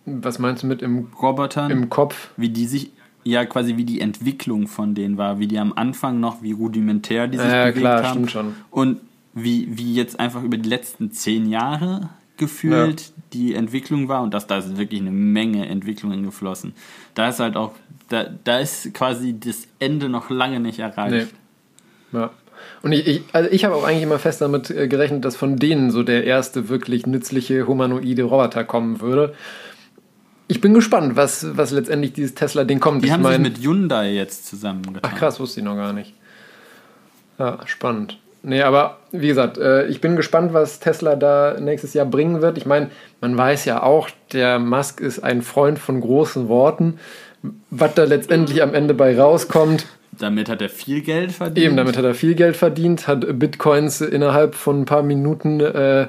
Was meinst du mit im Robotern? Im Kopf? Wie die sich ja quasi wie die Entwicklung von denen war, wie die am Anfang noch, wie rudimentär die sich ja, bewegt klar, haben. Stimmt schon. Und wie, wie jetzt einfach über die letzten zehn Jahre gefühlt ja. die Entwicklung war und dass da ist wirklich eine Menge Entwicklungen geflossen. Da ist halt auch, da, da ist quasi das Ende noch lange nicht erreicht. Nee. Ja. Und ich, ich, also ich habe auch eigentlich immer fest damit äh, gerechnet, dass von denen so der erste wirklich nützliche humanoide Roboter kommen würde. Ich bin gespannt, was, was letztendlich dieses Tesla-Ding kommt. Die ich haben mein, sich mit Hyundai jetzt zusammengetan. Ach krass, wusste ich noch gar nicht. Ja, spannend. Nee, aber wie gesagt, äh, ich bin gespannt, was Tesla da nächstes Jahr bringen wird. Ich meine, man weiß ja auch, der Musk ist ein Freund von großen Worten. Was da letztendlich am Ende bei rauskommt. Damit hat er viel Geld verdient. Eben, damit hat er viel Geld verdient, hat Bitcoins innerhalb von ein paar Minuten äh,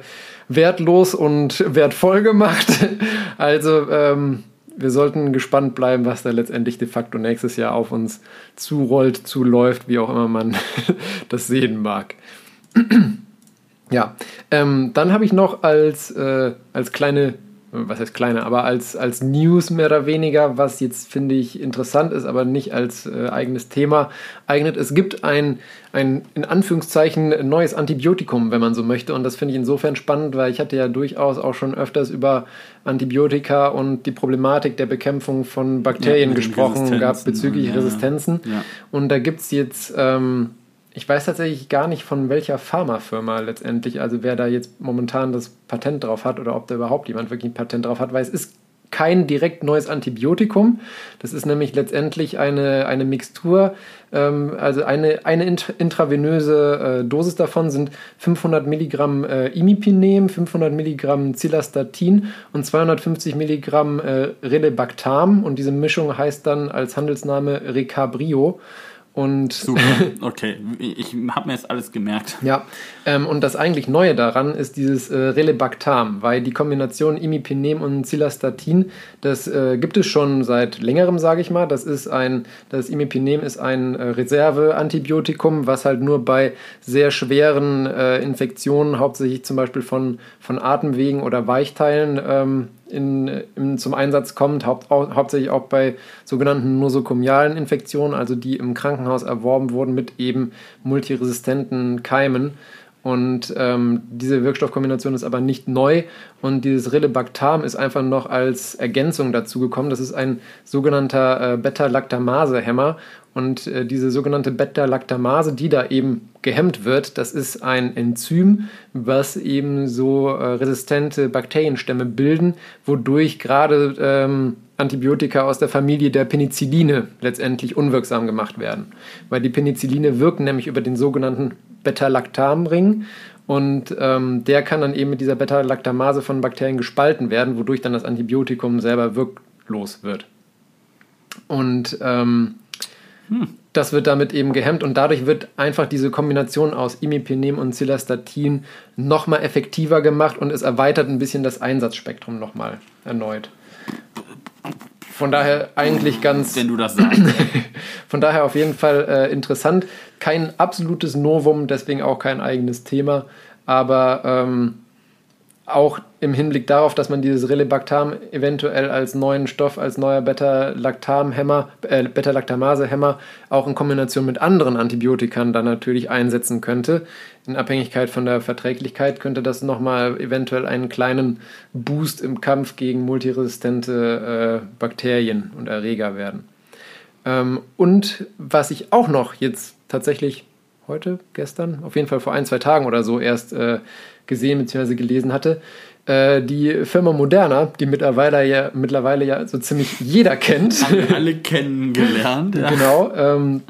wertlos und wertvoll gemacht. Also ähm, wir sollten gespannt bleiben, was da letztendlich de facto nächstes Jahr auf uns zurollt, zuläuft, wie auch immer man das sehen mag. ja, ähm, dann habe ich noch als, äh, als kleine was heißt kleiner, aber als, als News mehr oder weniger, was jetzt finde ich interessant ist, aber nicht als äh, eigenes Thema eignet. Es gibt ein, ein in Anführungszeichen neues Antibiotikum, wenn man so möchte. Und das finde ich insofern spannend, weil ich hatte ja durchaus auch schon öfters über Antibiotika und die Problematik der Bekämpfung von Bakterien ja, gesprochen gehabt bezüglich ja, Resistenzen. Ja. Und da gibt es jetzt ähm, ich weiß tatsächlich gar nicht, von welcher Pharmafirma letztendlich, also wer da jetzt momentan das Patent drauf hat oder ob da überhaupt jemand wirklich ein Patent drauf hat, weil es ist kein direkt neues Antibiotikum. Das ist nämlich letztendlich eine, eine Mixtur. Ähm, also eine, eine intravenöse äh, Dosis davon sind 500 Milligramm äh, Imipinem, 500 Milligramm Cilastatin und 250 Milligramm äh, Relebactam. Und diese Mischung heißt dann als Handelsname Recabrio. Und Super, okay. Ich habe mir jetzt alles gemerkt. Ja, ähm, und das eigentlich Neue daran ist dieses äh, Relebactam, weil die Kombination Imipenem und Cilastatin, das äh, gibt es schon seit längerem, sage ich mal. Das ist ein, das Imipenem ist ein äh, Reserveantibiotikum, was halt nur bei sehr schweren äh, Infektionen, hauptsächlich zum Beispiel von, von Atemwegen oder Weichteilen, ähm, in, in, zum Einsatz kommt, haupt, hauptsächlich auch bei sogenannten nosokomialen Infektionen, also die im Krankenhaus erworben wurden mit eben multiresistenten Keimen. Und ähm, diese Wirkstoffkombination ist aber nicht neu und dieses Rilebactam ist einfach noch als Ergänzung dazu gekommen. Das ist ein sogenannter äh, Beta-Lactamase-Hämmer und äh, diese sogenannte Beta-Lactamase, die da eben gehemmt wird, das ist ein Enzym, was eben so äh, resistente Bakterienstämme bilden, wodurch gerade ähm, Antibiotika aus der Familie der Penicilline letztendlich unwirksam gemacht werden. Weil die Penicilline wirken nämlich über den sogenannten Beta-Lactam-Ring und ähm, der kann dann eben mit dieser Beta-Lactamase von Bakterien gespalten werden, wodurch dann das Antibiotikum selber wirklos wird. Und ähm, hm. das wird damit eben gehemmt und dadurch wird einfach diese Kombination aus Imipenem und Cilastatin nochmal effektiver gemacht und es erweitert ein bisschen das Einsatzspektrum nochmal erneut. Von daher eigentlich ganz. Wenn du das sagst. von daher auf jeden Fall äh, interessant. Kein absolutes Novum, deswegen auch kein eigenes Thema. Aber ähm, auch im Hinblick darauf, dass man dieses Relebactam eventuell als neuen Stoff, als neuer Beta-Lactam-Hämmer, äh, Beta-Lactamase-Hämmer auch in Kombination mit anderen Antibiotikern dann natürlich einsetzen könnte. In Abhängigkeit von der Verträglichkeit könnte das nochmal eventuell einen kleinen Boost im Kampf gegen multiresistente äh, Bakterien und Erreger werden. Ähm, und was ich auch noch jetzt tatsächlich heute, gestern, auf jeden Fall vor ein, zwei Tagen oder so erst äh, gesehen bzw. gelesen hatte. Äh, die Firma Moderna, die mittlerweile ja, mittlerweile ja so ziemlich jeder kennt. Haben alle kennengelernt. Ja. Genau. Ähm,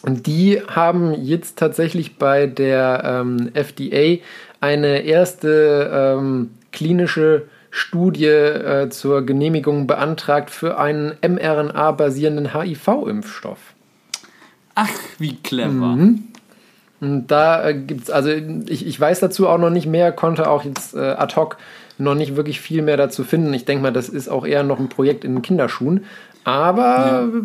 und die haben jetzt tatsächlich bei der ähm, FDA eine erste ähm, klinische Studie äh, zur Genehmigung beantragt für einen mRNA-basierenden HIV-Impfstoff. Ach, wie clever. Mhm. Und da äh, gibt es, also ich, ich weiß dazu auch noch nicht mehr, konnte auch jetzt äh, ad hoc noch nicht wirklich viel mehr dazu finden. Ich denke mal, das ist auch eher noch ein Projekt in den Kinderschuhen. Aber. Ja.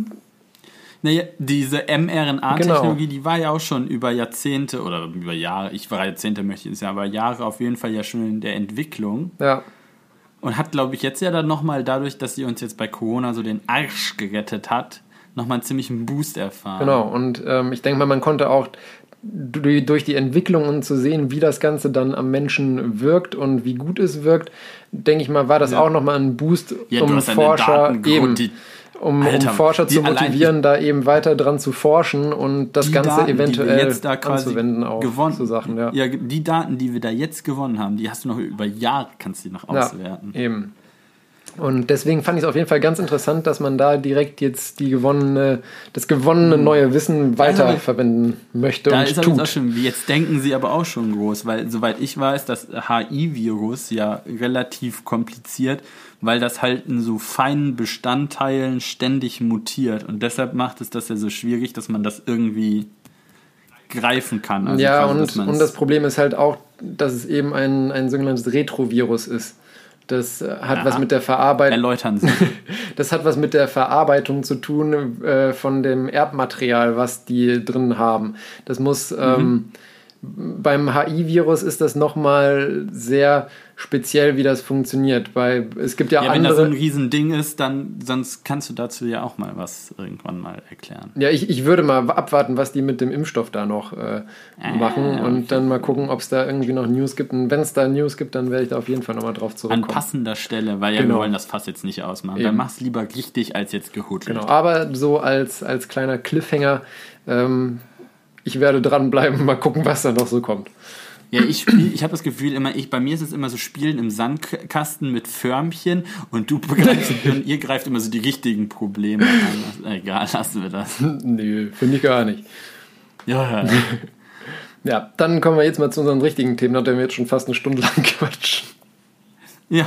Naja, diese mRNA-Technologie, genau. die war ja auch schon über Jahrzehnte oder über Jahre, ich war Jahrzehnte möchte ich sagen, aber Jahre auf jeden Fall ja schon in der Entwicklung. Ja. Und hat, glaube ich, jetzt ja dann nochmal dadurch, dass sie uns jetzt bei Corona so den Arsch gerettet hat, nochmal einen ziemlichen Boost erfahren. Genau, und ähm, ich denke mal, man konnte auch durch die Entwicklung und zu sehen, wie das Ganze dann am Menschen wirkt und wie gut es wirkt, denke ich mal, war das ja. auch nochmal ein Boost, ja, um Forscher eben, um, Alter, um, Forscher zu motivieren, da eben weiter dran zu forschen und das Ganze Daten, eventuell anzuwenden auch gewonnen, zu Sachen. Ja. ja, die Daten, die wir da jetzt gewonnen haben, die hast du noch über Jahre, kannst du noch auswerten. Ja, eben. Und deswegen fand ich es auf jeden Fall ganz interessant, dass man da direkt jetzt die gewonnene, das gewonnene hm. neue Wissen weiterverwenden möchte da und ist tut. Auch schon, jetzt denken sie aber auch schon groß, weil soweit ich weiß, das HI-Virus ja relativ kompliziert, weil das halt in so feinen Bestandteilen ständig mutiert und deshalb macht es das ja so schwierig, dass man das irgendwie greifen kann. Also ja, quasi, und, und das Problem ist halt auch, dass es eben ein, ein sogenanntes Retrovirus ist. Das äh, hat ja, was mit der Verarbeitung. Erläutern Sie. das hat was mit der Verarbeitung zu tun äh, von dem Erbmaterial, was die drin haben. Das muss mhm. ähm, beim HI-Virus ist das nochmal sehr speziell, wie das funktioniert, weil es gibt ja, ja andere... Wenn das so ein Riesending ist, dann sonst kannst du dazu ja auch mal was irgendwann mal erklären. Ja, ich, ich würde mal abwarten, was die mit dem Impfstoff da noch äh, ah, machen äh, und dann mal gucken, ob es da irgendwie noch News gibt. Und wenn es da News gibt, dann werde ich da auf jeden Fall nochmal drauf zurückkommen. An passender Stelle, weil ja genau. wir wollen das Fass jetzt nicht ausmachen. Eben. Dann mach's lieber richtig als jetzt gehudelt. Genau, aber so als, als kleiner Cliffhanger... Ähm, ich werde dranbleiben, mal gucken, was da noch so kommt. Ja, ich spiel, ich habe das Gefühl immer, ich, bei mir ist es immer so Spielen im Sandkasten mit Förmchen und du begreifst und ihr greift immer so die richtigen Probleme an. Egal, lassen wir das. Nö, finde ich gar nicht. Ja, ja. Ja, dann kommen wir jetzt mal zu unseren richtigen Themen, nachdem wir jetzt schon fast eine Stunde lang quatschen. Ja.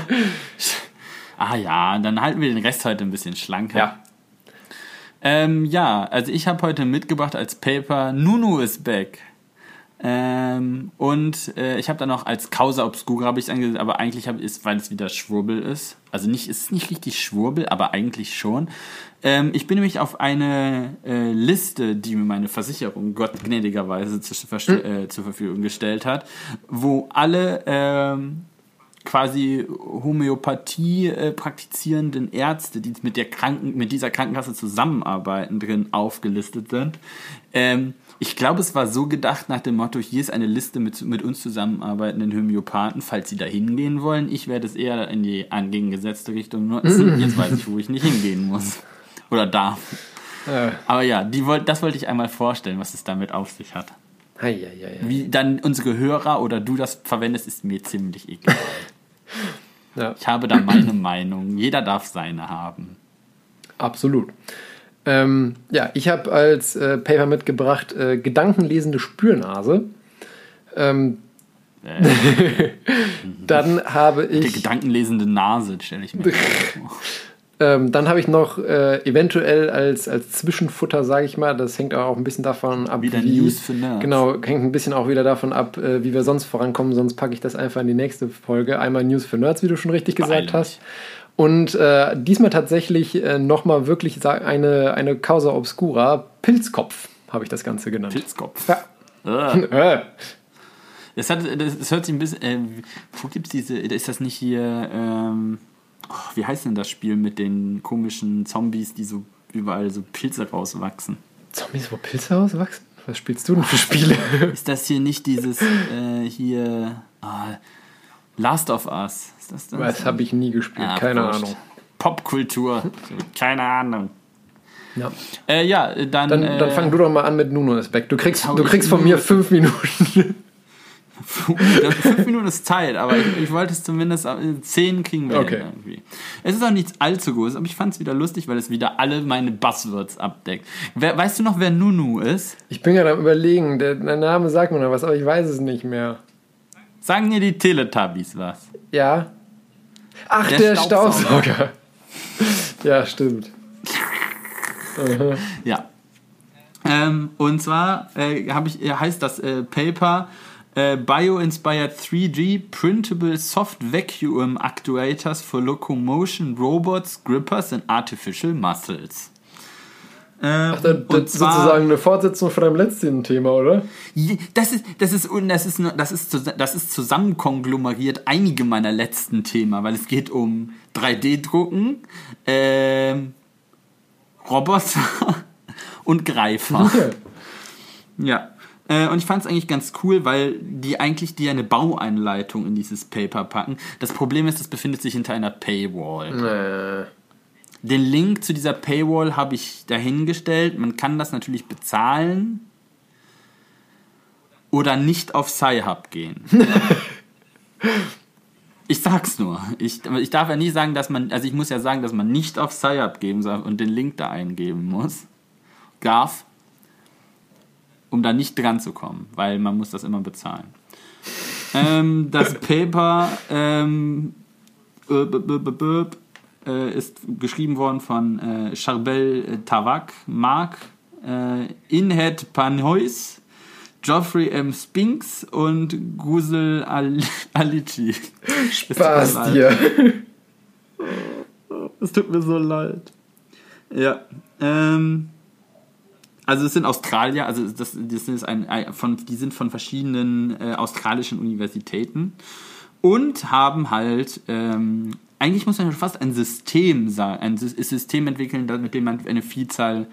Ah ja, dann halten wir den Rest heute ein bisschen schlanker. Ja. Ähm, ja, also ich habe heute mitgebracht als Paper Nunu is back. Ähm, und äh, ich habe dann noch als Causa Obscura habe ich angesetzt, aber eigentlich hab, ist, weil es wieder Schwurbel ist. Also nicht, ist nicht richtig Schwurbel, aber eigentlich schon. Ähm, ich bin nämlich auf eine äh, Liste, die mir meine Versicherung Gott gnädigerweise zu, äh, zur Verfügung gestellt hat, wo alle ähm, quasi Homöopathie äh, praktizierenden Ärzte, die mit der Kranken mit dieser Krankenkasse zusammenarbeiten, drin aufgelistet sind. Ähm, ich glaube, es war so gedacht nach dem Motto, hier ist eine Liste mit, mit uns zusammenarbeitenden Homöopathen, falls sie da hingehen wollen. Ich werde es eher in die entgegengesetzte Richtung nutzen. Jetzt weiß ich, wo ich nicht hingehen muss. Oder darf. Äh. Aber ja, die, das wollte ich einmal vorstellen, was es damit auf sich hat. Hei, hei, hei. Wie dann unsere Hörer oder du das verwendest, ist mir ziemlich egal. Ja, Ich habe da meine Meinung. Jeder darf seine haben. absolut. Ähm, ja, ich habe als äh, Paper mitgebracht äh, Gedankenlesende Spürnase. Ähm, dann habe Die ich gedankenlesende Nase, stelle ich mir vor. Ähm, dann habe ich noch äh, eventuell als, als Zwischenfutter, sage ich mal, das hängt auch ein bisschen davon ab, Wieder wie, News für Nerds. Genau, hängt ein bisschen auch wieder davon ab, äh, wie wir sonst vorankommen, sonst packe ich das einfach in die nächste Folge. Einmal News für Nerds, wie du schon richtig gesagt hast. Und äh, diesmal tatsächlich äh, nochmal wirklich eine, eine Causa Obscura, Pilzkopf habe ich das Ganze genannt. Pilzkopf. Ja. Äh. Das, hat, das, das hört sich ein bisschen. Äh, wo gibt's diese. Ist das nicht hier. Ähm, oh, wie heißt denn das Spiel mit den komischen Zombies, die so überall so Pilze rauswachsen? Zombies, wo Pilze auswachsen? Was spielst du denn für Spiele? Ist das hier nicht dieses. Äh, hier. ah, Last of Us? Ist das das? das habe ich nie gespielt, Ah, keine wurscht. Ahnung. Popkultur. keine Ahnung. Ja. Äh, ja, dann. Dann, äh, dann fang du doch mal an mit Nuno ist weg. Du kriegst, du kriegst von mir fünf Minuten. Fünf Minuten ist Zeit, aber ich, ich wollte es zumindest, zehn kriegen wir Okay. irgendwie. Es ist auch nichts allzu großes, aber ich fand es wieder lustig, weil es wieder alle meine Buzzwords abdeckt. Wer, weißt du noch, wer Nunu ist? Ich bin gerade am überlegen, der, der Name sagt mir noch was, aber ich weiß es nicht mehr. Sagen dir die Teletubbies was? Ja? Ach, der, Der Staubsauger. Staubsauger. ja, stimmt. Ja. Ähm, und zwar äh, ich, heißt das äh, Paper äh, Bio-Inspired 3D Printable Soft Vacuum Actuators for Locomotion Robots, Grippers and Artificial Muscles. Ähm, Ach, das, ist sozusagen eine Fortsetzung von deinem letzten Thema, oder? Das ist, das ist, das ist, das ist, das ist zusammenkonglomeriert einige meiner letzten Themen, weil es geht um 3D-Drucken, ähm, Roboter und Greifer. Ja. Äh, und ich fand es eigentlich ganz cool, weil die eigentlich dir eine Baueinleitung in dieses Paper packen. Das Problem ist, das befindet sich hinter einer Paywall. Äh, Den Link zu dieser Paywall habe ich dahingestellt. Man kann das natürlich bezahlen oder nicht auf Sci-Hub gehen. ich sag's nur. Ich, ich darf ja nicht sagen, dass man, also ich muss ja sagen, dass man nicht auf Sci-Hub geben soll und den Link da eingeben muss. Darf, um da nicht dran zu kommen, weil man muss das immer bezahlen. ähm, das Paper ähm, äh, äh, ist geschrieben worden von äh, Charbel äh, Tavak, Mark, äh, Inhead Panhois, Geoffrey M. Spinks und Gusel Al Alici. Spaß dir. Es tut mir so leid. Ja. Ähm, also es sind Australier, also das, das ist ein, ein von, die sind von verschiedenen äh, australischen Universitäten und haben halt ähm, eigentlich muss man fast ein System sagen, ein Sys- System entwickeln, mit dem man eine Vielzahl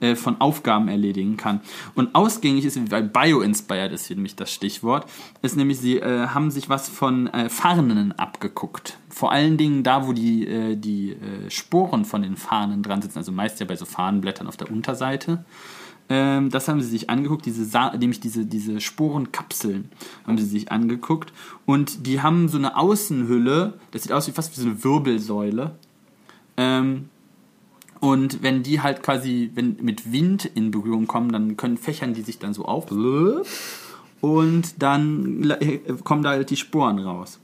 äh, von Aufgaben erledigen kann. Und ausgängig ist, weil Bio-Inspired ist hier nämlich das Stichwort, ist nämlich, sie äh, haben sich was von äh, Farnen abgeguckt. Vor allen Dingen da, wo die, äh, die äh, Sporen von den Fahnen dran sitzen, also meist ja bei so Fahnenblättern auf der Unterseite. Ähm, das haben sie sich angeguckt, diese Sa nämlich diese, diese Sporenkapseln haben sie sich angeguckt. Und die haben so eine Außenhülle, das sieht aus wie fast wie so eine Wirbelsäule. Ähm, und wenn die halt quasi, wenn mit Wind in Berührung kommen, dann können fächern die sich dann so auf. Und dann äh, kommen da halt die Sporen raus.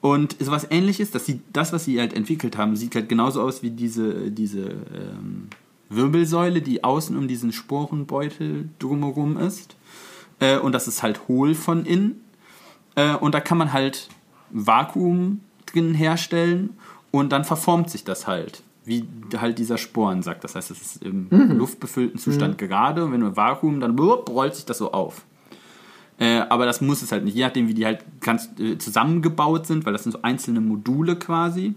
Und so was ähnliches, dass sie, das, was sie halt entwickelt haben, sieht halt genauso aus wie diese, diese ähm, Wirbelsäule, die außen um diesen Sporenbeutel drumherum ist. Äh, und das ist halt hohl von innen. Äh, und da kann man halt Vakuum drin herstellen und dann verformt sich das halt. Wie halt dieser Sporensack. Das heißt, es ist im luftbefüllten Zustand gerade und wenn du Vakuum, dann blub, rollt sich das so auf. Äh, aber das muss es halt nicht. Je nachdem, wie die halt ganz äh, zusammengebaut sind, weil das sind so einzelne Module quasi,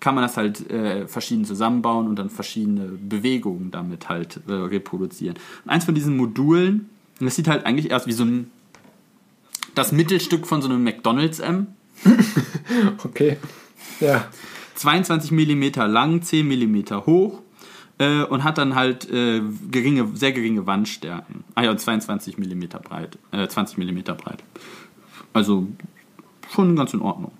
kann man das halt äh, verschieden zusammenbauen und dann verschiedene Bewegungen damit halt äh, reproduzieren. Und eins von diesen Modulen, das sieht halt eigentlich erst wie so ein das Mittelstück von so einem McDonalds M. Okay. Ja. 22 mm lang, 10 mm hoch äh, und hat dann halt äh, geringe, sehr geringe Wandstärken. Ah ja, und 22 mm breit, äh, 20 mm breit. Also schon ganz in Ordnung.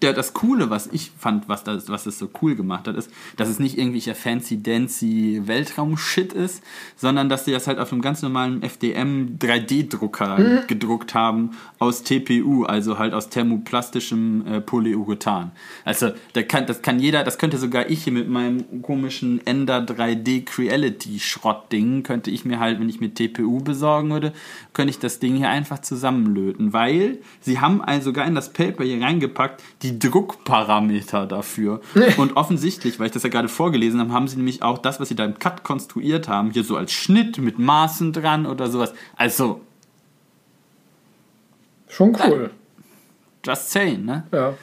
Das Coole, was ich fand, was das, was das so cool gemacht hat, ist, dass es nicht irgendwelcher fancy-dancy Weltraum-Shit ist, sondern dass sie das halt auf einem ganz normalen FDM 3D-Drucker gedruckt haben aus TPU, also halt aus thermoplastischem äh, Polyurethan. Also da kann, das kann jeder, das könnte sogar ich hier mit meinem komischen Ender 3D Creality-Schrottding, könnte ich mir halt, wenn ich mir TPU besorgen würde, könnte ich das Ding hier einfach zusammenlöten, weil sie haben also sogar in das Paper hier reingepackt, die Druckparameter dafür. Und offensichtlich, weil ich das ja gerade vorgelesen habe, haben sie nämlich auch das, was sie da im Cut konstruiert haben, hier so als Schnitt mit Maßen dran oder sowas. Also, Schon cool. just saying, ne? Ja.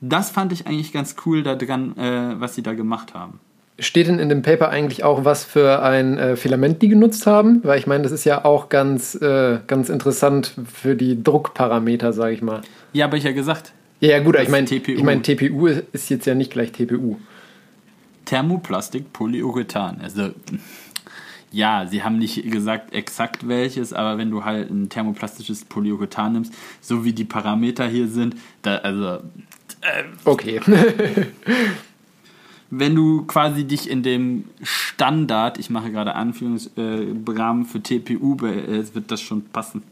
Das fand ich eigentlich ganz cool daran, äh, was sie da gemacht haben. Steht denn in dem Paper eigentlich auch, was für ein äh, Filament die genutzt haben? Weil ich meine, das ist ja auch ganz, äh, ganz interessant für die Druckparameter, sage ich mal. Ja, aber ich ja gesagt, Ja, ja gut, ich meine, ich meine, TPU ist jetzt ja nicht gleich TPU. Thermoplastik Polyurethan. Also ja, sie haben nicht gesagt exakt welches, aber wenn du halt ein thermoplastisches Polyurethan nimmst, so wie die Parameter hier sind, da, also Okay. wenn du quasi dich in dem Standard, ich mache gerade Anführungsrahmen für TPU, äh, wird das schon passen.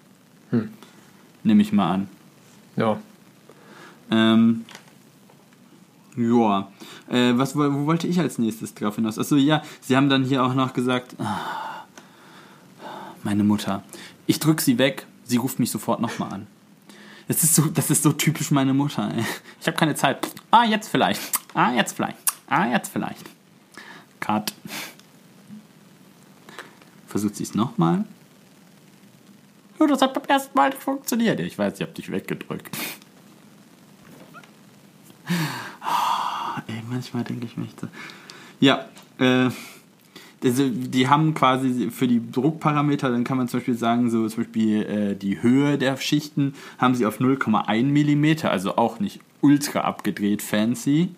Nehme ich mal an. ja. Ähm, ja. Äh, was, wo, wo wollte ich als nächstes drauf hinaus? Achso, ja, sie haben dann hier auch noch gesagt, ah, meine Mutter, ich drück sie weg, sie ruft mich sofort nochmal an. Das ist, so, das ist so typisch meine Mutter. Ey. Ich habe keine Zeit. Ah, jetzt vielleicht. Ah, jetzt vielleicht. Ah, jetzt vielleicht. Cut. Versucht sie es nochmal? Ja, das hat beim ersten Mal nicht funktioniert. Ich weiß, ich habe dich weggedrückt. Ey, manchmal denke ich so. Ja, äh, also die haben quasi für die Druckparameter, dann kann man zum Beispiel sagen, so zum Beispiel äh, die Höhe der Schichten haben sie auf 0,1 mm, also auch nicht ultra abgedreht fancy.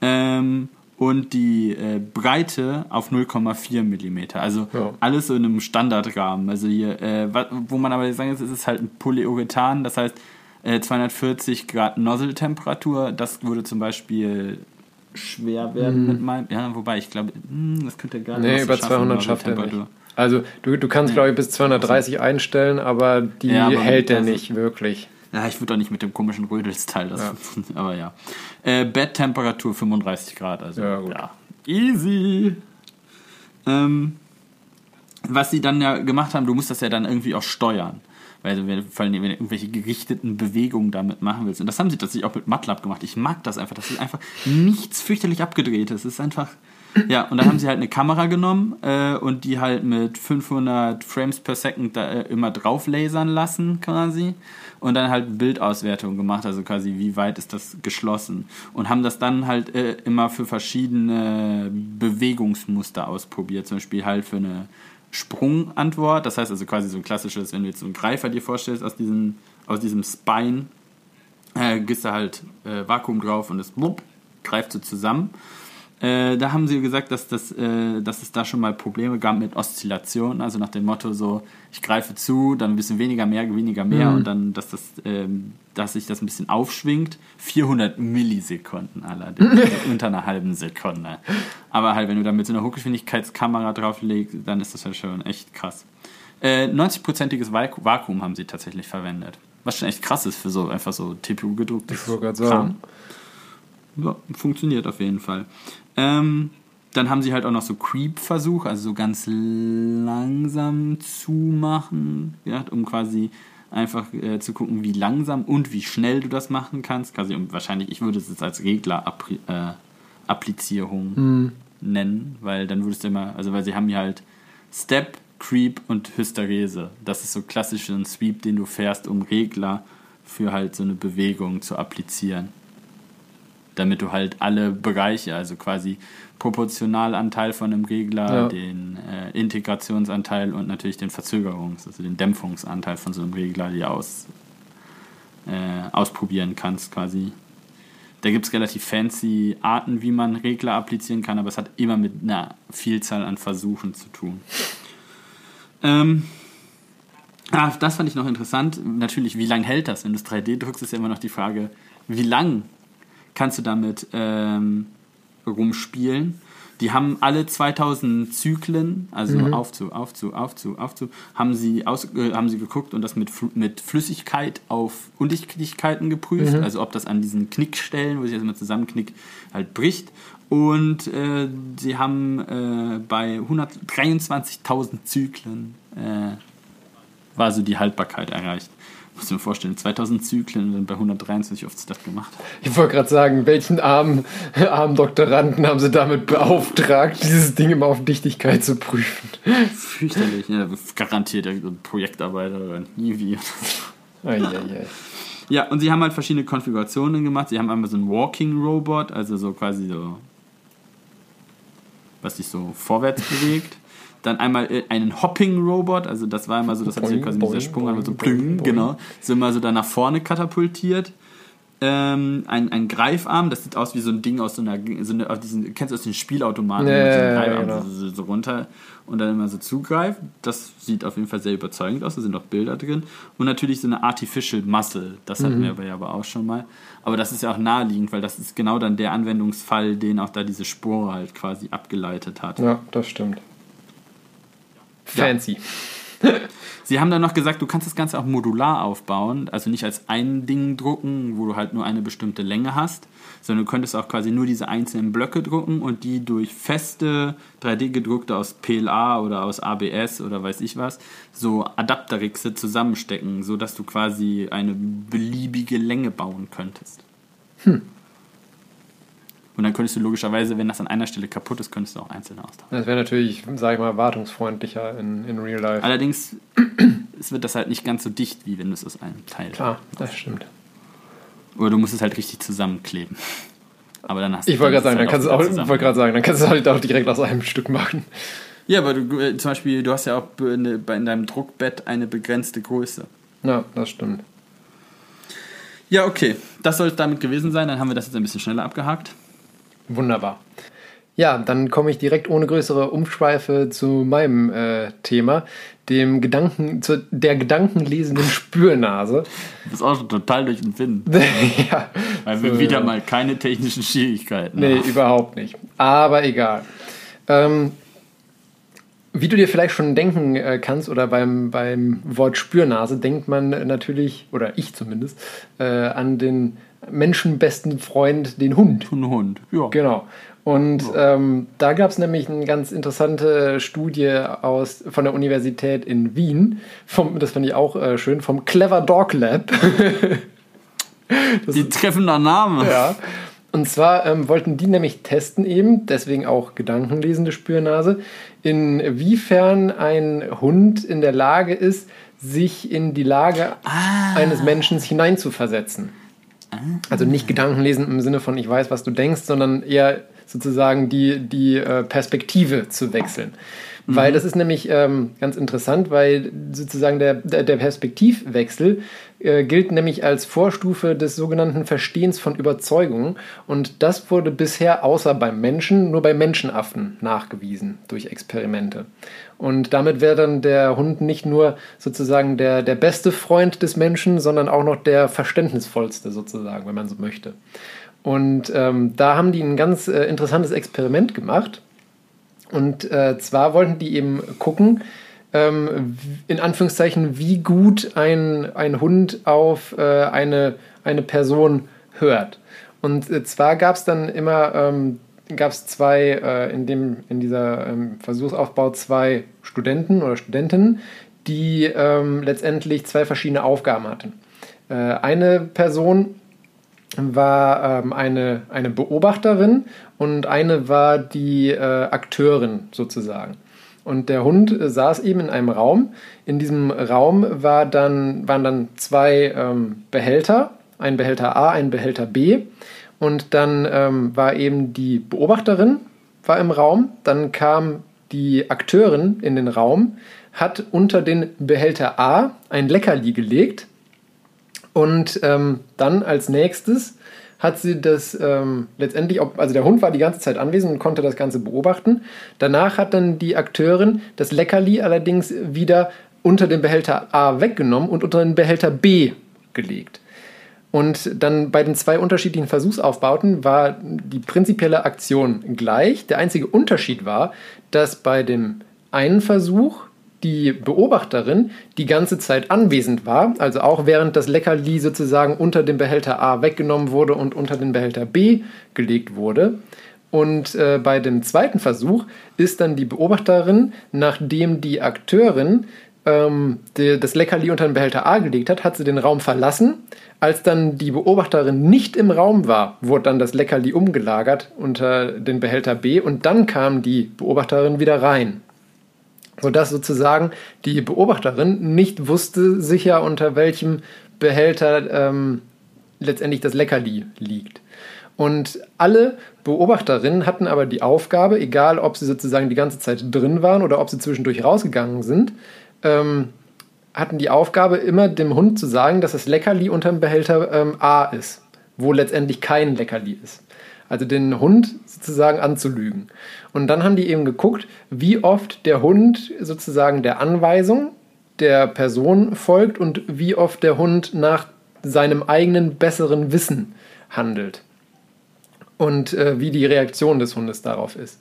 Ähm, und die äh, Breite auf 0,4 mm. Also Ja. alles so in einem Standardrahmen. Also hier, äh, wo man aber sagen muss, es ist halt ein Polyurethan, das heißt äh, 240 Grad Nozzle-Temperatur. Das würde zum Beispiel schwer werden mit meinem. Ja, wobei ich glaube, hm, das könnte gar Mhm. Nee, nicht über 200 schafft er nicht. Also du, du kannst, glaube ich, bis 230 einstellen, aber die Ja, aber hält er also- nicht wirklich. Ja, ich würde doch nicht mit dem komischen Rödelsteil das. Aber ja. Äh, Betttemperatur 35 Grad, also Ja, ja, easy. Ähm, was sie dann ja gemacht haben, du musst das ja dann irgendwie auch steuern. Weil wenn, vor allem, wenn du irgendwelche gerichteten Bewegungen damit machen willst. Und das haben sie tatsächlich auch mit MATLAB gemacht. Ich mag das einfach. Das ist einfach nichts fürchterlich abgedrehtes. Es ist einfach. Ja, und dann haben sie halt eine Kamera genommen äh, und die halt mit 500 Frames per Second da, äh, immer drauf lasern lassen quasi und dann halt Bildauswertung gemacht, also quasi wie weit ist das geschlossen und haben das dann halt äh, immer für verschiedene Bewegungsmuster ausprobiert, zum Beispiel halt für eine Sprungantwort, das heißt also quasi so ein klassisches, wenn du jetzt so einen Greifer dir vorstellst aus diesem, aus diesem Spine, äh, gehst du halt äh, Vakuum drauf und es blub, greift so zusammen. Äh, da haben sie gesagt, dass, das, äh, dass es da schon mal Probleme gab mit Oszillation, also nach dem Motto so, ich greife zu, dann ein bisschen weniger, mehr, weniger, mehr Mhm. und dann, dass, das, ähm, dass sich das ein bisschen aufschwingt. 400 Millisekunden allerdings, also unter einer halben Sekunde. Aber halt, wenn du da mit so einer Hochgeschwindigkeitskamera drauflegst, dann ist das ja schon echt krass. Äh, 90-prozentiges Vaku- Vakuum haben sie tatsächlich verwendet. Was schon echt krass ist für so einfach so TPU gedrucktes Ich wollte gerade sagen. ja, funktioniert auf jeden Fall. Ähm, dann haben sie halt auch noch so Creep-Versuch, also so ganz langsam zumachen, ja, um quasi einfach äh, zu gucken, wie langsam und wie schnell du das machen kannst. Quasi um, wahrscheinlich, ich würde es jetzt als Regler-Applizierung nennen, weil dann würdest du immer, also weil sie haben ja halt Step, Creep und Hysterese. Das ist so klassisch ein Sweep, den du fährst, um Regler für halt so eine Bewegung zu applizieren damit du halt alle Bereiche, also quasi Proportionalanteil von einem Regler, Ja. den äh, Integrationsanteil und natürlich den Verzögerungs-, also den Dämpfungsanteil von so einem Regler, die aus, äh, ausprobieren kannst quasi. Da gibt es relativ fancy Arten, wie man Regler applizieren kann, aber es hat immer mit einer Vielzahl an Versuchen zu tun. Ähm, ah, das fand ich noch interessant. Natürlich, wie lang hält das? Wenn du es 3D druckst, ist ja immer noch die Frage, wie lang kannst du damit ähm, rumspielen. Die haben alle 2000 Zyklen, also aufzu, aufzu, aufzu, aufzu, haben sie, aus, äh, haben sie geguckt und das mit, mit Flüssigkeit auf Undichtigkeiten geprüft, also ob das an diesen Knickstellen, wo sich das immer zusammenknickt, halt bricht. Und äh, sie haben äh, bei 123.000 Zyklen äh, war so die Haltbarkeit erreicht. Muss mir vorstellen, 2000 Zyklen und dann bei 123 oft das gemacht. Ich wollte gerade sagen, welchen armen, armen Doktoranden haben sie damit beauftragt, dieses Ding immer auf Dichtigkeit zu prüfen? Fürchterlich, ja, garantiert irgendein Projektarbeiter oder nie wie. Eieiei. Ja, und sie haben halt verschiedene Konfigurationen gemacht. Sie haben einmal so einen Walking Robot, also so quasi so, was sich so vorwärts bewegt. Dann einmal äh, einen Hopping Robot, also das war immer so, das hat sich Boing, quasi mit dieser boing, Sprung einmal so boing, plüng, boing. genau, so immer so da nach vorne katapultiert. Ähm, ein, ein Greifarm, das sieht aus wie so ein Ding aus so einer, so eine, aus diesen, kennst du aus den Spielautomaten, so einen ja, Greifarm genau. so, so runter und dann immer so zugreift. Das sieht auf jeden Fall sehr überzeugend aus, da sind auch Bilder drin. Und natürlich so eine Artificial Muscle, das hatten Mhm. wir aber ja aber auch schon mal. Aber das ist ja auch naheliegend, weil das ist genau dann der Anwendungsfall, den auch da diese Spore halt quasi abgeleitet hat. Ja, das stimmt. Fancy. Sie haben dann noch gesagt, du kannst das Ganze auch modular aufbauen, also nicht als ein Ding drucken, wo du halt nur eine bestimmte Länge hast, sondern du könntest auch quasi nur diese einzelnen Blöcke drucken und die durch feste 3D-gedruckte aus PLA oder aus ABS oder weiß ich was, so Adapterrixe zusammenstecken, sodass du quasi eine beliebige Länge bauen könntest. Und dann könntest du logischerweise, wenn das an einer Stelle kaputt ist, könntest du auch einzeln austauschen. Das wäre natürlich, sag ich mal, wartungsfreundlicher in, in Real Life. Allerdings es wird das halt nicht ganz so dicht, wie wenn du es aus einem Teil Klar, das stimmt. Oder du musst es halt richtig zusammenkleben. Aber dann hast Ich wollte gerade sagen, dann dann kannst du auch, ich wollte gerade sagen, dann kannst du halt auch direkt aus einem Stück machen. Ja, aber du, äh, zum Beispiel, du hast ja auch in, in deinem Druckbett eine begrenzte Größe. Ja, das stimmt. Ja, okay. Das soll es damit gewesen sein. Dann haben wir das jetzt ein bisschen schneller abgehakt. Wunderbar. Ja, dann komme ich direkt ohne größere Umschweife zu meinem äh, Thema, dem Gedanken, zu der gedankenlesenden Spürnase. Du bist auch schon total durch den Wind. ja, Weil wir so, wieder mal keine technischen Schwierigkeiten Nee, haben. überhaupt nicht. Aber egal. Ähm, wie du dir vielleicht schon denken äh, kannst, oder beim, beim Wort Spürnase, denkt man natürlich, oder ich zumindest, äh, an den menschenbesten Freund, den Hund. Ein Hund. Ja. Genau. Und ähm, da gab es nämlich eine ganz interessante Studie aus, von der Universität in Wien. Vom, das fand ich auch äh, schön, vom Clever Dog Lab. Die treffender Name. Ja. Und zwar ähm, wollten die nämlich testen eben, deswegen auch gedankenlesende Spürnase, inwiefern ein Hund in der Lage ist, sich in die Lage eines Menschen hineinzuversetzen. Also nicht Gedankenlesen im Sinne von ich weiß, was du denkst, sondern eher sozusagen die, die äh, Perspektive zu wechseln. Weil das ist nämlich ähm, ganz interessant, weil sozusagen der, der, der Perspektivwechsel äh, gilt nämlich als Vorstufe des sogenannten Verstehens von Überzeugungen. Und das wurde bisher außer beim Menschen nur bei Menschenaffen nachgewiesen durch Experimente. Und damit wäre dann der Hund nicht nur sozusagen der, der beste Freund des Menschen, sondern auch noch der verständnisvollste sozusagen, wenn man so möchte. Und ähm, da haben die ein ganz äh, interessantes Experiment gemacht. Und äh, zwar wollten die eben gucken, ähm, in Anführungszeichen, wie gut ein, ein Hund auf äh, eine, eine Person hört. Und äh, zwar gab es dann immer, ähm, gab es zwei, äh, in, dem, in dieser ähm, Versuchsaufbau zwei Studenten oder Studentinnen, die ähm, letztendlich zwei verschiedene Aufgaben hatten. Äh, eine Person war ähm, eine, eine Beobachterin und eine war die äh, Akteurin sozusagen. Und der Hund äh, saß eben in einem Raum. In diesem Raum war dann, waren dann zwei ähm, Behälter, ein Behälter A, ein Behälter B. Und dann ähm, war eben die Beobachterin war im Raum. Dann kam die Akteurin in den Raum, hat unter den Behälter A ein Leckerli gelegt und ähm, dann als nächstes hat sie das ähm, letztendlich, also der Hund war die ganze Zeit anwesend und konnte das Ganze beobachten. Danach hat dann die Akteurin das Leckerli allerdings wieder unter den Behälter A weggenommen und unter den Behälter B gelegt. Und dann bei den zwei unterschiedlichen Versuchsaufbauten war die prinzipielle Aktion gleich. Der einzige Unterschied war, dass bei dem einen Versuch die Beobachterin die ganze Zeit anwesend war, also auch während das Leckerli sozusagen unter dem Behälter A weggenommen wurde und unter den Behälter B gelegt wurde. Und äh, bei dem zweiten Versuch ist dann die Beobachterin, nachdem die Akteurin ähm, die, das Leckerli unter den Behälter A gelegt hat, hat sie den Raum verlassen. Als dann die Beobachterin nicht im Raum war, wurde dann das Leckerli umgelagert unter den Behälter B und dann kam die Beobachterin wieder rein sodass sozusagen die Beobachterin nicht wusste sicher, unter welchem Behälter ähm, letztendlich das Leckerli liegt. Und alle Beobachterinnen hatten aber die Aufgabe, egal ob sie sozusagen die ganze Zeit drin waren oder ob sie zwischendurch rausgegangen sind, ähm, hatten die Aufgabe, immer dem Hund zu sagen, dass das Leckerli unter dem Behälter ähm, A ist, wo letztendlich kein Leckerli ist. Also den Hund sozusagen anzulügen. Und dann haben die eben geguckt, wie oft der Hund sozusagen der Anweisung der Person folgt und wie oft der Hund nach seinem eigenen besseren Wissen handelt. Und äh, wie die Reaktion des Hundes darauf ist.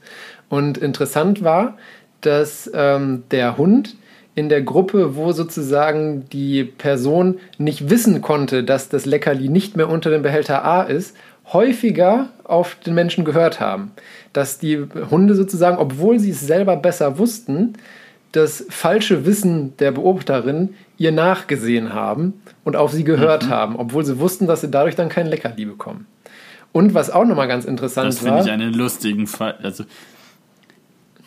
Und interessant war, dass ähm, der Hund in der Gruppe, wo sozusagen die Person nicht wissen konnte, dass das Leckerli nicht mehr unter dem Behälter A ist, häufiger auf den Menschen gehört haben. Dass die Hunde sozusagen, obwohl sie es selber besser wussten, das falsche Wissen der Beobachterin ihr nachgesehen haben und auf sie gehört mhm. haben, obwohl sie wussten, dass sie dadurch dann kein Leckerli bekommen. Und was auch nochmal ganz interessant das war. Das finde ich einen lustigen Fall. Also,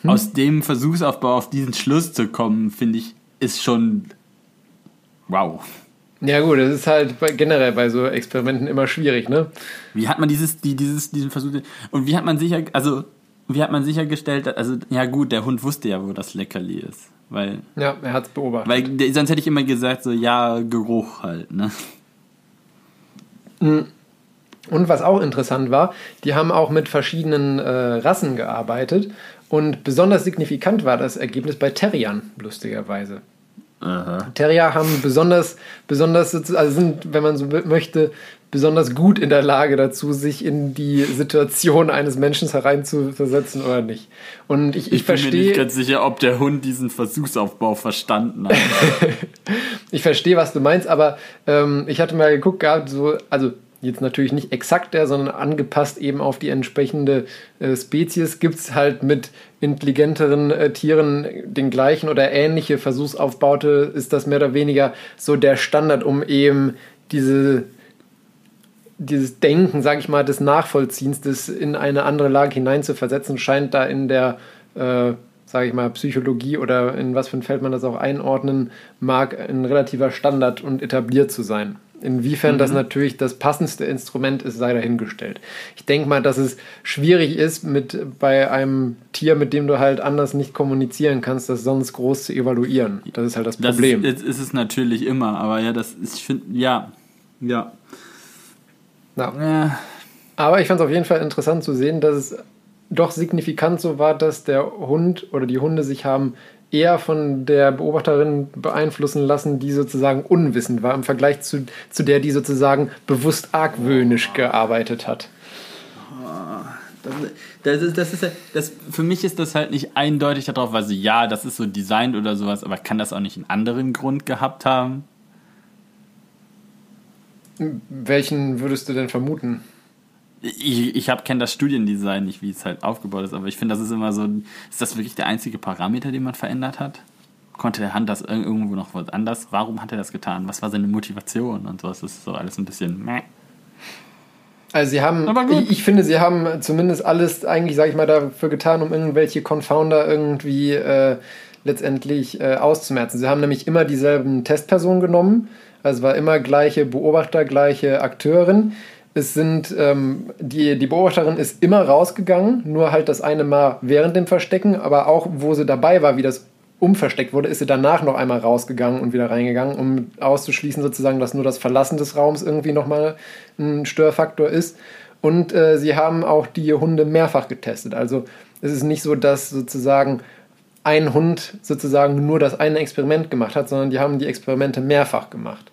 hm? aus dem Versuchsaufbau auf diesen Schluss zu kommen, finde ich, ist schon wow. Ja gut, das ist halt generell bei so Experimenten immer schwierig, ne? Wie hat man dieses, die, dieses, diesen Versuch und wie hat man sicher, also wie hat man sichergestellt, also ja gut, der Hund wusste ja, wo das Leckerli ist, weil ja, er hat es beobachtet. Weil sonst hätte ich immer gesagt so ja Geruch halt, ne? Mhm. Und was auch interessant war, die haben auch mit verschiedenen äh, Rassen gearbeitet und besonders signifikant war das Ergebnis bei Terriern, lustigerweise. Aha. Terrier haben besonders, besonders, also sind, wenn man so möchte, besonders gut in der Lage dazu, sich in die Situation eines Menschen hereinzuversetzen oder nicht. Und ich, ich, ich verstehe. Ich bin mir nicht ganz sicher, ob der Hund diesen Versuchsaufbau verstanden hat. ich verstehe, was du meinst, aber ähm, ich hatte mal geguckt gehabt, so, also jetzt natürlich nicht exakt der, sondern angepasst eben auf die entsprechende äh, Spezies, gibt es halt mit intelligenteren äh, Tieren den gleichen oder ähnliche Versuchsaufbaute, ist das mehr oder weniger so der Standard, um eben diese dieses Denken, sage ich mal, des Nachvollziehens, des in eine andere Lage hineinzuversetzen, scheint da in der, äh, sage ich mal, Psychologie oder in was für ein Feld man das auch einordnen mag, ein relativer Standard und etabliert zu sein. Inwiefern das natürlich das passendste Instrument ist, sei dahingestellt. Ich denke mal, dass es schwierig ist, mit bei einem Tier, mit dem du halt anders nicht kommunizieren kannst, das sonst groß zu evaluieren. Das ist halt das Problem. Das ist, ist es natürlich immer, aber ja, das ist, ich finde, ja, ja. Ja. Äh, Aber ich fand es auf jeden Fall interessant zu sehen, dass es doch signifikant so war, dass der Hund oder die Hunde sich haben eher von der Beobachterin beeinflussen lassen, die sozusagen unwissend war, im Vergleich zu, zu der, die sozusagen bewusst argwöhnisch gearbeitet hat. Das ist, das ist, ja- das, für mich ist das halt nicht eindeutig darauf, also ja, das ist so designt oder sowas, aber kann das auch nicht einen anderen Grund gehabt haben? Welchen würdest du denn vermuten? Ich, ich kenne das Studiendesign nicht, wie es halt aufgebaut ist, aber ich finde, das ist immer so, ist das wirklich der einzige Parameter, den man verändert hat? Konnte der Hand das ir- irgendwo noch was anders? Warum hat er das getan? Was war seine Motivation und sowas? Das ist so alles ein bisschen meh. Also sie haben, ich, ich finde, sie haben zumindest alles eigentlich, sage ich mal, dafür getan, um irgendwelche Confounder irgendwie äh, letztendlich äh, auszumerzen. Sie haben nämlich immer dieselben Testpersonen genommen, also es war immer gleiche Beobachter, gleiche Akteurin. Es sind, ähm, die, die Beobachterin ist immer rausgegangen, nur halt das eine Mal während dem Verstecken, aber auch wo sie dabei war, wie das umversteckt wurde, ist sie danach noch einmal rausgegangen und wieder reingegangen, um auszuschließen sozusagen, dass nur das Verlassen des Raums irgendwie nochmal ein Störfaktor ist. Und äh, sie haben auch die Hunde mehrfach getestet. Also es ist nicht so, dass sozusagen ein Hund sozusagen nur das eine Experiment gemacht hat, sondern die haben die Experimente mehrfach gemacht.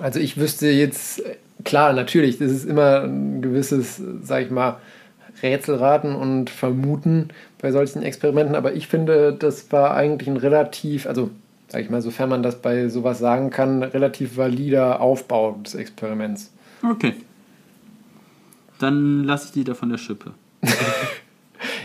Also ich wüsste jetzt, klar, natürlich, das ist immer ein gewisses, sag ich mal, Rätselraten und Vermuten bei solchen Experimenten, aber ich finde, das war eigentlich ein relativ, also sag ich mal, sofern man das bei sowas sagen kann, relativ valider Aufbau des Experiments. Okay. Dann lasse ich die da von der Schippe.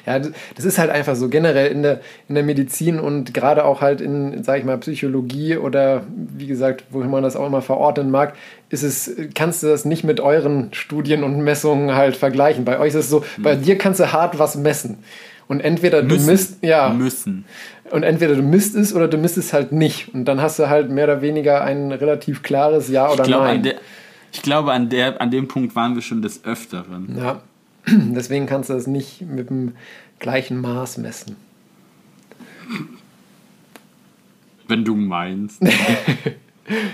Ja, das ist halt einfach so generell in der, in der Medizin und gerade auch halt in, sag ich mal, Psychologie oder wie gesagt, wohin man das auch immer verordnen mag, ist es, kannst du das nicht mit euren Studien und Messungen halt vergleichen. Bei euch ist es so, bei dir kannst du hart was messen. Und entweder du Müssen. misst, ja, Müssen. und entweder du misst es oder du misst es halt nicht. Und dann hast du halt mehr oder weniger ein relativ klares Ja oder Ich glaube, Nein. an, der, ich glaube an, der, an dem Punkt waren wir schon des Öfteren. ja, deswegen kannst du das nicht mit dem gleichen Maß messen. Wenn du meinst.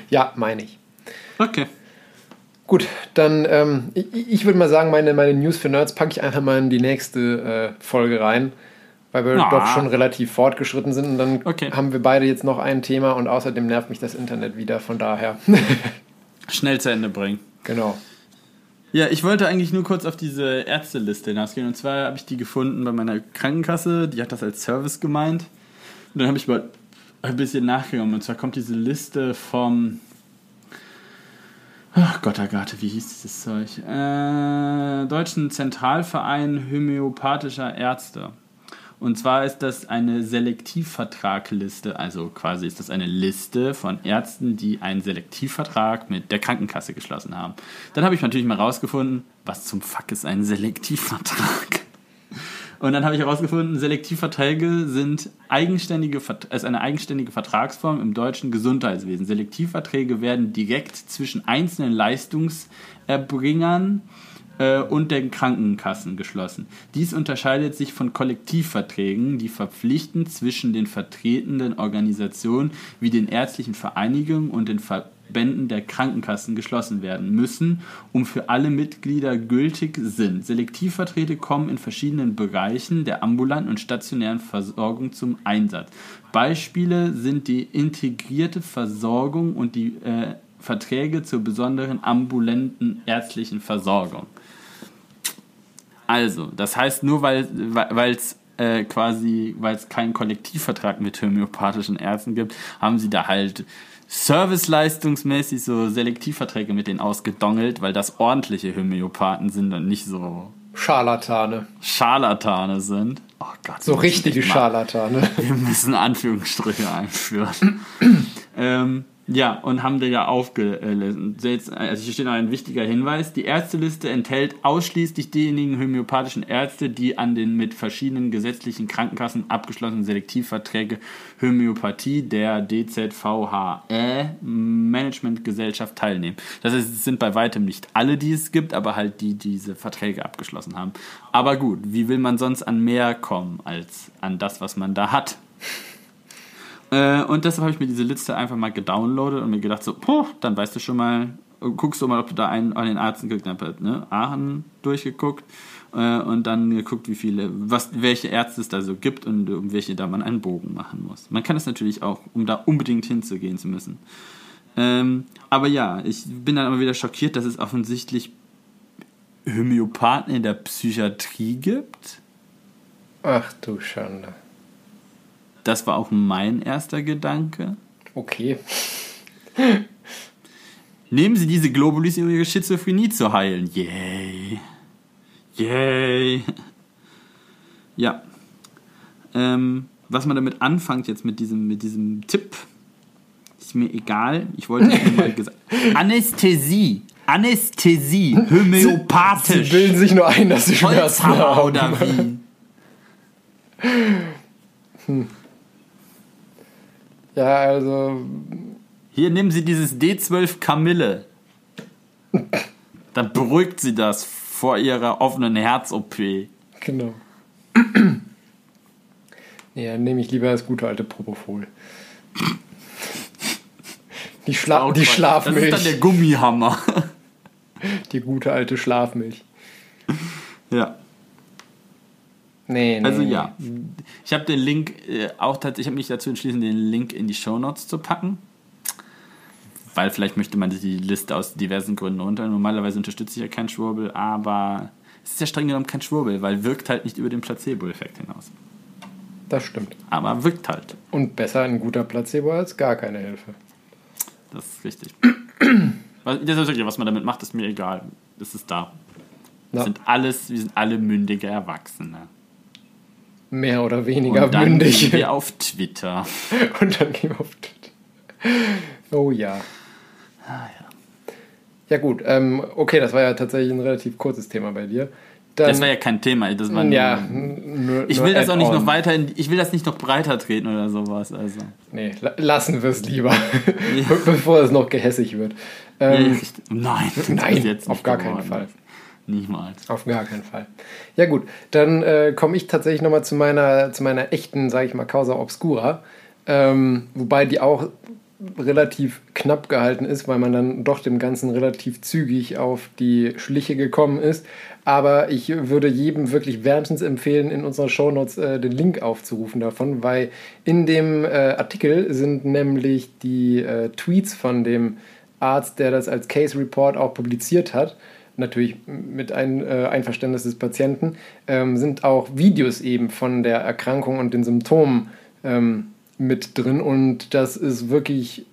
Ja, meine ich. Okay. Gut, dann ähm, ich, ich würde mal sagen, meine, meine News für Nerds packe ich einfach mal in die nächste äh, Folge rein, weil wir Ah. doch schon relativ fortgeschritten sind und dann Okay. haben wir beide jetzt noch ein Thema und außerdem nervt mich das Internet wieder, von daher. Schnell zu Ende bringen. genau. Ja, ich wollte eigentlich nur kurz auf diese Ärzteliste hinausgehen. Und zwar habe ich die gefunden bei meiner Krankenkasse. Die hat das als Service gemeint. Und dann habe ich mal ein bisschen nachgegangen. Und zwar kommt diese Liste vom. Ach Gott, Gott, wie hieß dieses Zeug? Äh, Deutschen Zentralverein Homöopathischer Ärzte. Und zwar ist das eine Selektivvertragliste, also quasi ist das eine Liste von Ärzten, die einen Selektivvertrag mit der Krankenkasse geschlossen haben. Dann habe ich natürlich mal rausgefunden, was zum Fuck ist ein Selektivvertrag? Und dann habe ich herausgefunden, Selektivverträge sind eigenständige, ist eine eigenständige Vertragsform im deutschen Gesundheitswesen. Selektivverträge werden direkt zwischen einzelnen Leistungserbringern äh, und den Krankenkassen geschlossen. Dies unterscheidet sich von Kollektivverträgen, die verpflichtend zwischen den vertretenden Organisationen wie den ärztlichen Vereinigungen und den Verbänden der Krankenkassen geschlossen werden müssen, um für alle Mitglieder gültig sind. Selektivverträge kommen in verschiedenen Bereichen der ambulanten und stationären Versorgung zum Einsatz. Beispiele sind die integrierte Versorgung und die äh, Verträge zur besonderen ambulanten ärztlichen Versorgung. Also, das heißt, nur weil es äh, quasi, weil es keinen Kollektivvertrag mit homöopathischen Ärzten gibt, haben sie da halt serviceleistungsmäßig so Selektivverträge mit denen ausgedongelt, weil das ordentliche Homöopathen sind und nicht so Scharlatane. Scharlatane sind. Oh Gott. So richtige Scharlatane. Wir müssen Anführungsstriche einführen. ähm, Ja, und haben die ja aufgelesen. Also hier steht noch ein wichtiger Hinweis. Die Ärzteliste enthält ausschließlich diejenigen homöopathischen Ärzte, die an den mit verschiedenen gesetzlichen Krankenkassen abgeschlossenen Selektivverträge Homöopathie der DZVHE Managementgesellschaft teilnehmen. Das heißt, es sind bei weitem nicht alle, die es gibt, aber halt die, die diese Verträge abgeschlossen haben. Aber gut, wie will man sonst an mehr kommen als an das, was man da hat? Äh, und deshalb habe ich mir diese Liste einfach mal gedownloadet und mir gedacht, so, puh, dann weißt du schon mal, guckst du mal, ob du da einen an den Arzt geguckt hast, ne? Aachen durchgeguckt äh, und dann geguckt, wie viele, was, welche Ärzte es da so gibt und um welche da man einen Bogen machen muss. Man kann es natürlich auch, um da unbedingt hinzugehen zu müssen. Ähm, aber ja, ich bin dann immer wieder schockiert, dass es offensichtlich Homöopathen in der Psychiatrie gibt. Ach du Schande. Das war auch mein erster Gedanke. Okay. Nehmen Sie diese Globulis, um Ihre Schizophrenie zu heilen. Yay. Yay. Ja. Ähm, was man damit anfängt jetzt mit diesem, mit diesem Tipp, ist mir egal. Ich wollte nur mal gesagt. Anästhesie. Anästhesie. Homöopathisch. Sie bilden sich nur ein, dass sie Schmerzen haben. oder wie? Ja, also Hier nehmen Sie dieses D12 Kamille. Dann beruhigt sie das vor ihrer offenen Herz-OP. Genau. nee, dann nehme ich lieber das gute alte Propofol. Die, Schla die Das ist Schlafmilch. dann der Gummihammer. Die gute alte Schlafmilch. ja. Nee, nee. Also ja, ich habe den Link äh, auch tatsächlich, ich habe mich dazu entschlossen, den Link in die Shownotes zu packen. Weil vielleicht möchte man die Liste aus diversen Gründen runter. Normalerweise unterstütze ich ja keinen Schwurbel, aber es ist ja streng genommen kein Schwurbel, weil wirkt halt nicht über den Placebo-Effekt hinaus. Das stimmt. Aber wirkt halt. Und besser ein guter Placebo als gar keine Hilfe. Das ist richtig. Was- das ist wirklich, was man damit macht, ist mir egal. Es ist da. Wir Ja. sind alles, wir sind alle mündige Erwachsene. Mehr oder weniger Und dann mündig. gehen wir auf Twitter. Und dann gehen wir auf Twitter. Oh ja. Ja gut, ähm, okay, das war ja tatsächlich ein relativ kurzes Thema bei dir. Dann, Das war ja kein Thema. Das war ja, nur, Ich will das auch nicht add-on. noch weiter, in, ich will das nicht noch breiter treten oder sowas. Also. Nee, la- lassen wir es lieber, be- bevor es noch gehässig wird. Ähm, Nein, das nein, jetzt auf gar keinen geworden. Fall. Niemals. Auf gar keinen Fall. Ja gut, dann äh, komme ich tatsächlich nochmal zu meiner, zu meiner echten, sage ich mal, Causa Obscura. Ähm, wobei die auch relativ knapp gehalten ist, weil man dann doch dem Ganzen relativ zügig auf die Schliche gekommen ist. Aber ich würde jedem wirklich wärmstens empfehlen, in unseren Shownotes äh, den Link aufzurufen davon, weil in dem äh, Artikel sind nämlich die äh, Tweets von dem Arzt, der das als Case Report auch publiziert hat, natürlich mit ein, äh, Einverständnis des Patienten, ähm, sind auch Videos eben von der Erkrankung und den Symptomen ähm, mit drin. Und das ist wirklich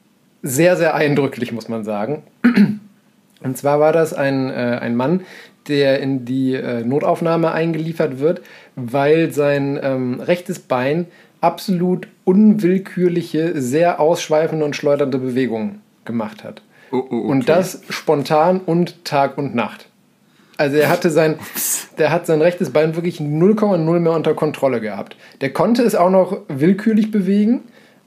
sehr, sehr eindrücklich, muss man sagen. Und zwar war das ein, äh, ein Mann, der in die äh, Notaufnahme eingeliefert wird, weil sein ähm, rechtes Bein absolut unwillkürliche, sehr ausschweifende und schleudernde Bewegungen gemacht hat. Oh, oh, okay. Und das spontan und Tag und Nacht. Also er hatte sein, der hat sein rechtes Bein wirklich 0,0 mehr unter Kontrolle gehabt. Der konnte es auch noch willkürlich bewegen,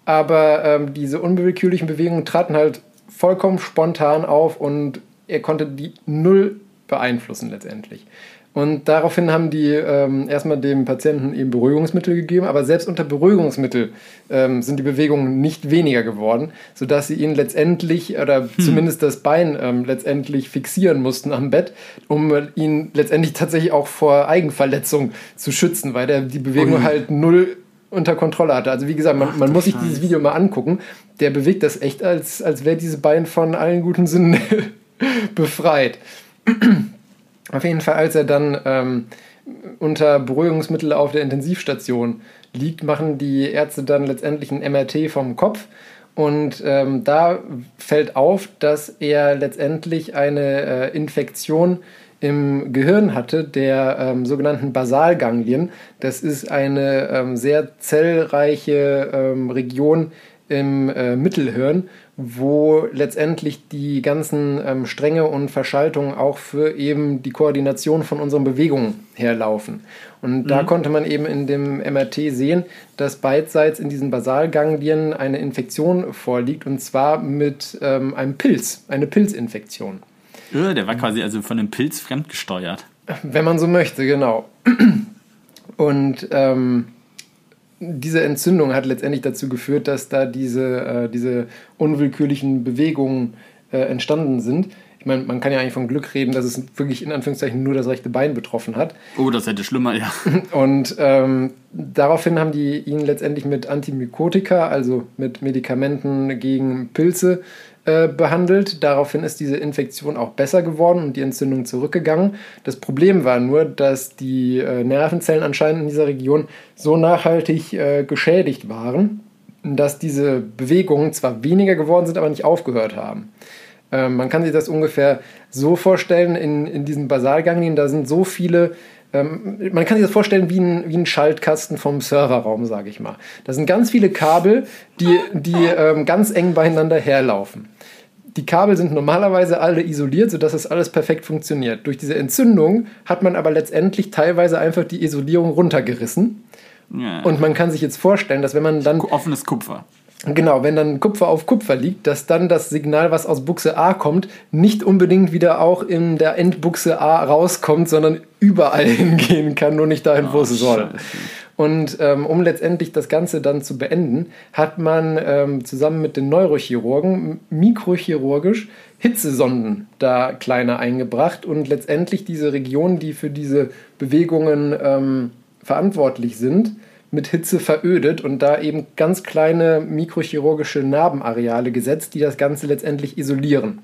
aber ähm, diese unwillkürlichen Bewegungen traten halt vollkommen spontan auf und er konnte die null beeinflussen letztendlich. Und daraufhin haben die ähm, erstmal dem Patienten eben Beruhigungsmittel gegeben, aber selbst unter Beruhigungsmittel ähm, sind die Bewegungen nicht weniger geworden, sodass sie ihn letztendlich oder zumindest das Bein ähm, letztendlich fixieren mussten am Bett, um ihn letztendlich tatsächlich auch vor Eigenverletzung zu schützen, weil der die Bewegung Ui. halt null unter Kontrolle hatte. Also wie gesagt, man, Ach, man muss sich dieses Video mal angucken. Der bewegt das echt, als, als wäre dieses Bein von allen guten Sinnen befreit. Auf jeden Fall, als er dann ähm, unter Beruhigungsmittel auf der Intensivstation liegt, machen die Ärzte dann letztendlich ein MRT vom Kopf. Und ähm, da fällt auf, dass er letztendlich eine äh, Infektion im Gehirn hatte, der ähm, sogenannten Basalganglien. Das ist eine ähm, sehr zellreiche ähm, Region im äh, Mittelhirn, wo letztendlich die ganzen ähm, Stränge und Verschaltungen auch für eben die Koordination von unseren Bewegungen herlaufen. Und da konnte man eben in dem MRT sehen, dass beidseits in diesen Basalganglien eine Infektion vorliegt und zwar mit ähm, einem Pilz, eine Pilzinfektion. Äh, Der war quasi also von einem Pilz fremdgesteuert. Wenn man so möchte, genau. Und ähm, diese Entzündung hat letztendlich dazu geführt, dass da diese, äh, diese unwillkürlichen Bewegungen äh, entstanden sind. Ich meine, man kann ja eigentlich von Glück reden, dass es wirklich in Anführungszeichen nur das rechte Bein betroffen hat. Oh, das hätte schlimmer, ja. Und ähm, daraufhin haben die ihn letztendlich mit Antimykotika, also mit Medikamenten gegen Pilze, äh, behandelt. Daraufhin ist diese Infektion auch besser geworden und die Entzündung zurückgegangen. Das Problem war nur, dass die äh, Nervenzellen anscheinend in dieser Region so nachhaltig äh, geschädigt waren, dass diese Bewegungen zwar weniger geworden sind, aber nicht aufgehört haben. Ähm, man kann sich das ungefähr so vorstellen, in, in diesen Basalganglien, da sind so viele, ähm, man kann sich das vorstellen wie ein, wie ein Schaltkasten vom Serverraum, sage ich mal. Da sind ganz viele Kabel, die, die ähm, ganz eng beieinander herlaufen. Die Kabel sind normalerweise alle isoliert, sodass das alles perfekt funktioniert. Durch diese Entzündung hat man aber letztendlich teilweise einfach die Isolierung runtergerissen. ja. Und man kann sich jetzt vorstellen, dass wenn man dann offenes Kupfer. Genau, wenn dann Kupfer auf Kupfer liegt, dass dann das Signal, was aus Buchse A kommt, nicht unbedingt wieder auch in der Endbuchse A rauskommt, sondern überall hingehen kann, nur nicht dahin, wo es soll. Und ähm, um letztendlich das Ganze dann zu beenden, hat man ähm, zusammen mit den Neurochirurgen mikrochirurgisch Hitzesonden da kleiner eingebracht und letztendlich diese Regionen, die für diese Bewegungen ähm, verantwortlich sind, mit Hitze verödet und da eben ganz kleine mikrochirurgische Narbenareale gesetzt, die das Ganze letztendlich isolieren.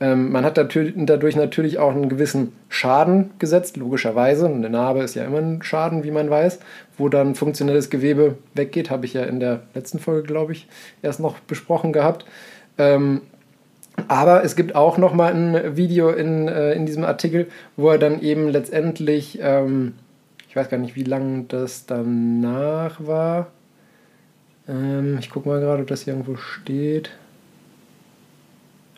Ähm, man hat dadurch natürlich auch einen gewissen Schaden gesetzt, logischerweise. Eine Narbe ist ja immer ein Schaden, wie man weiß, wo dann funktionelles Gewebe weggeht. Habe ich ja in der letzten Folge, glaube ich, erst noch besprochen gehabt. Ähm, aber es gibt auch noch mal ein Video in, äh, in diesem Artikel, wo er dann eben letztendlich, ähm, ich weiß gar nicht, wie lange das danach war. Ähm, ich gucke mal gerade, ob das hier irgendwo steht.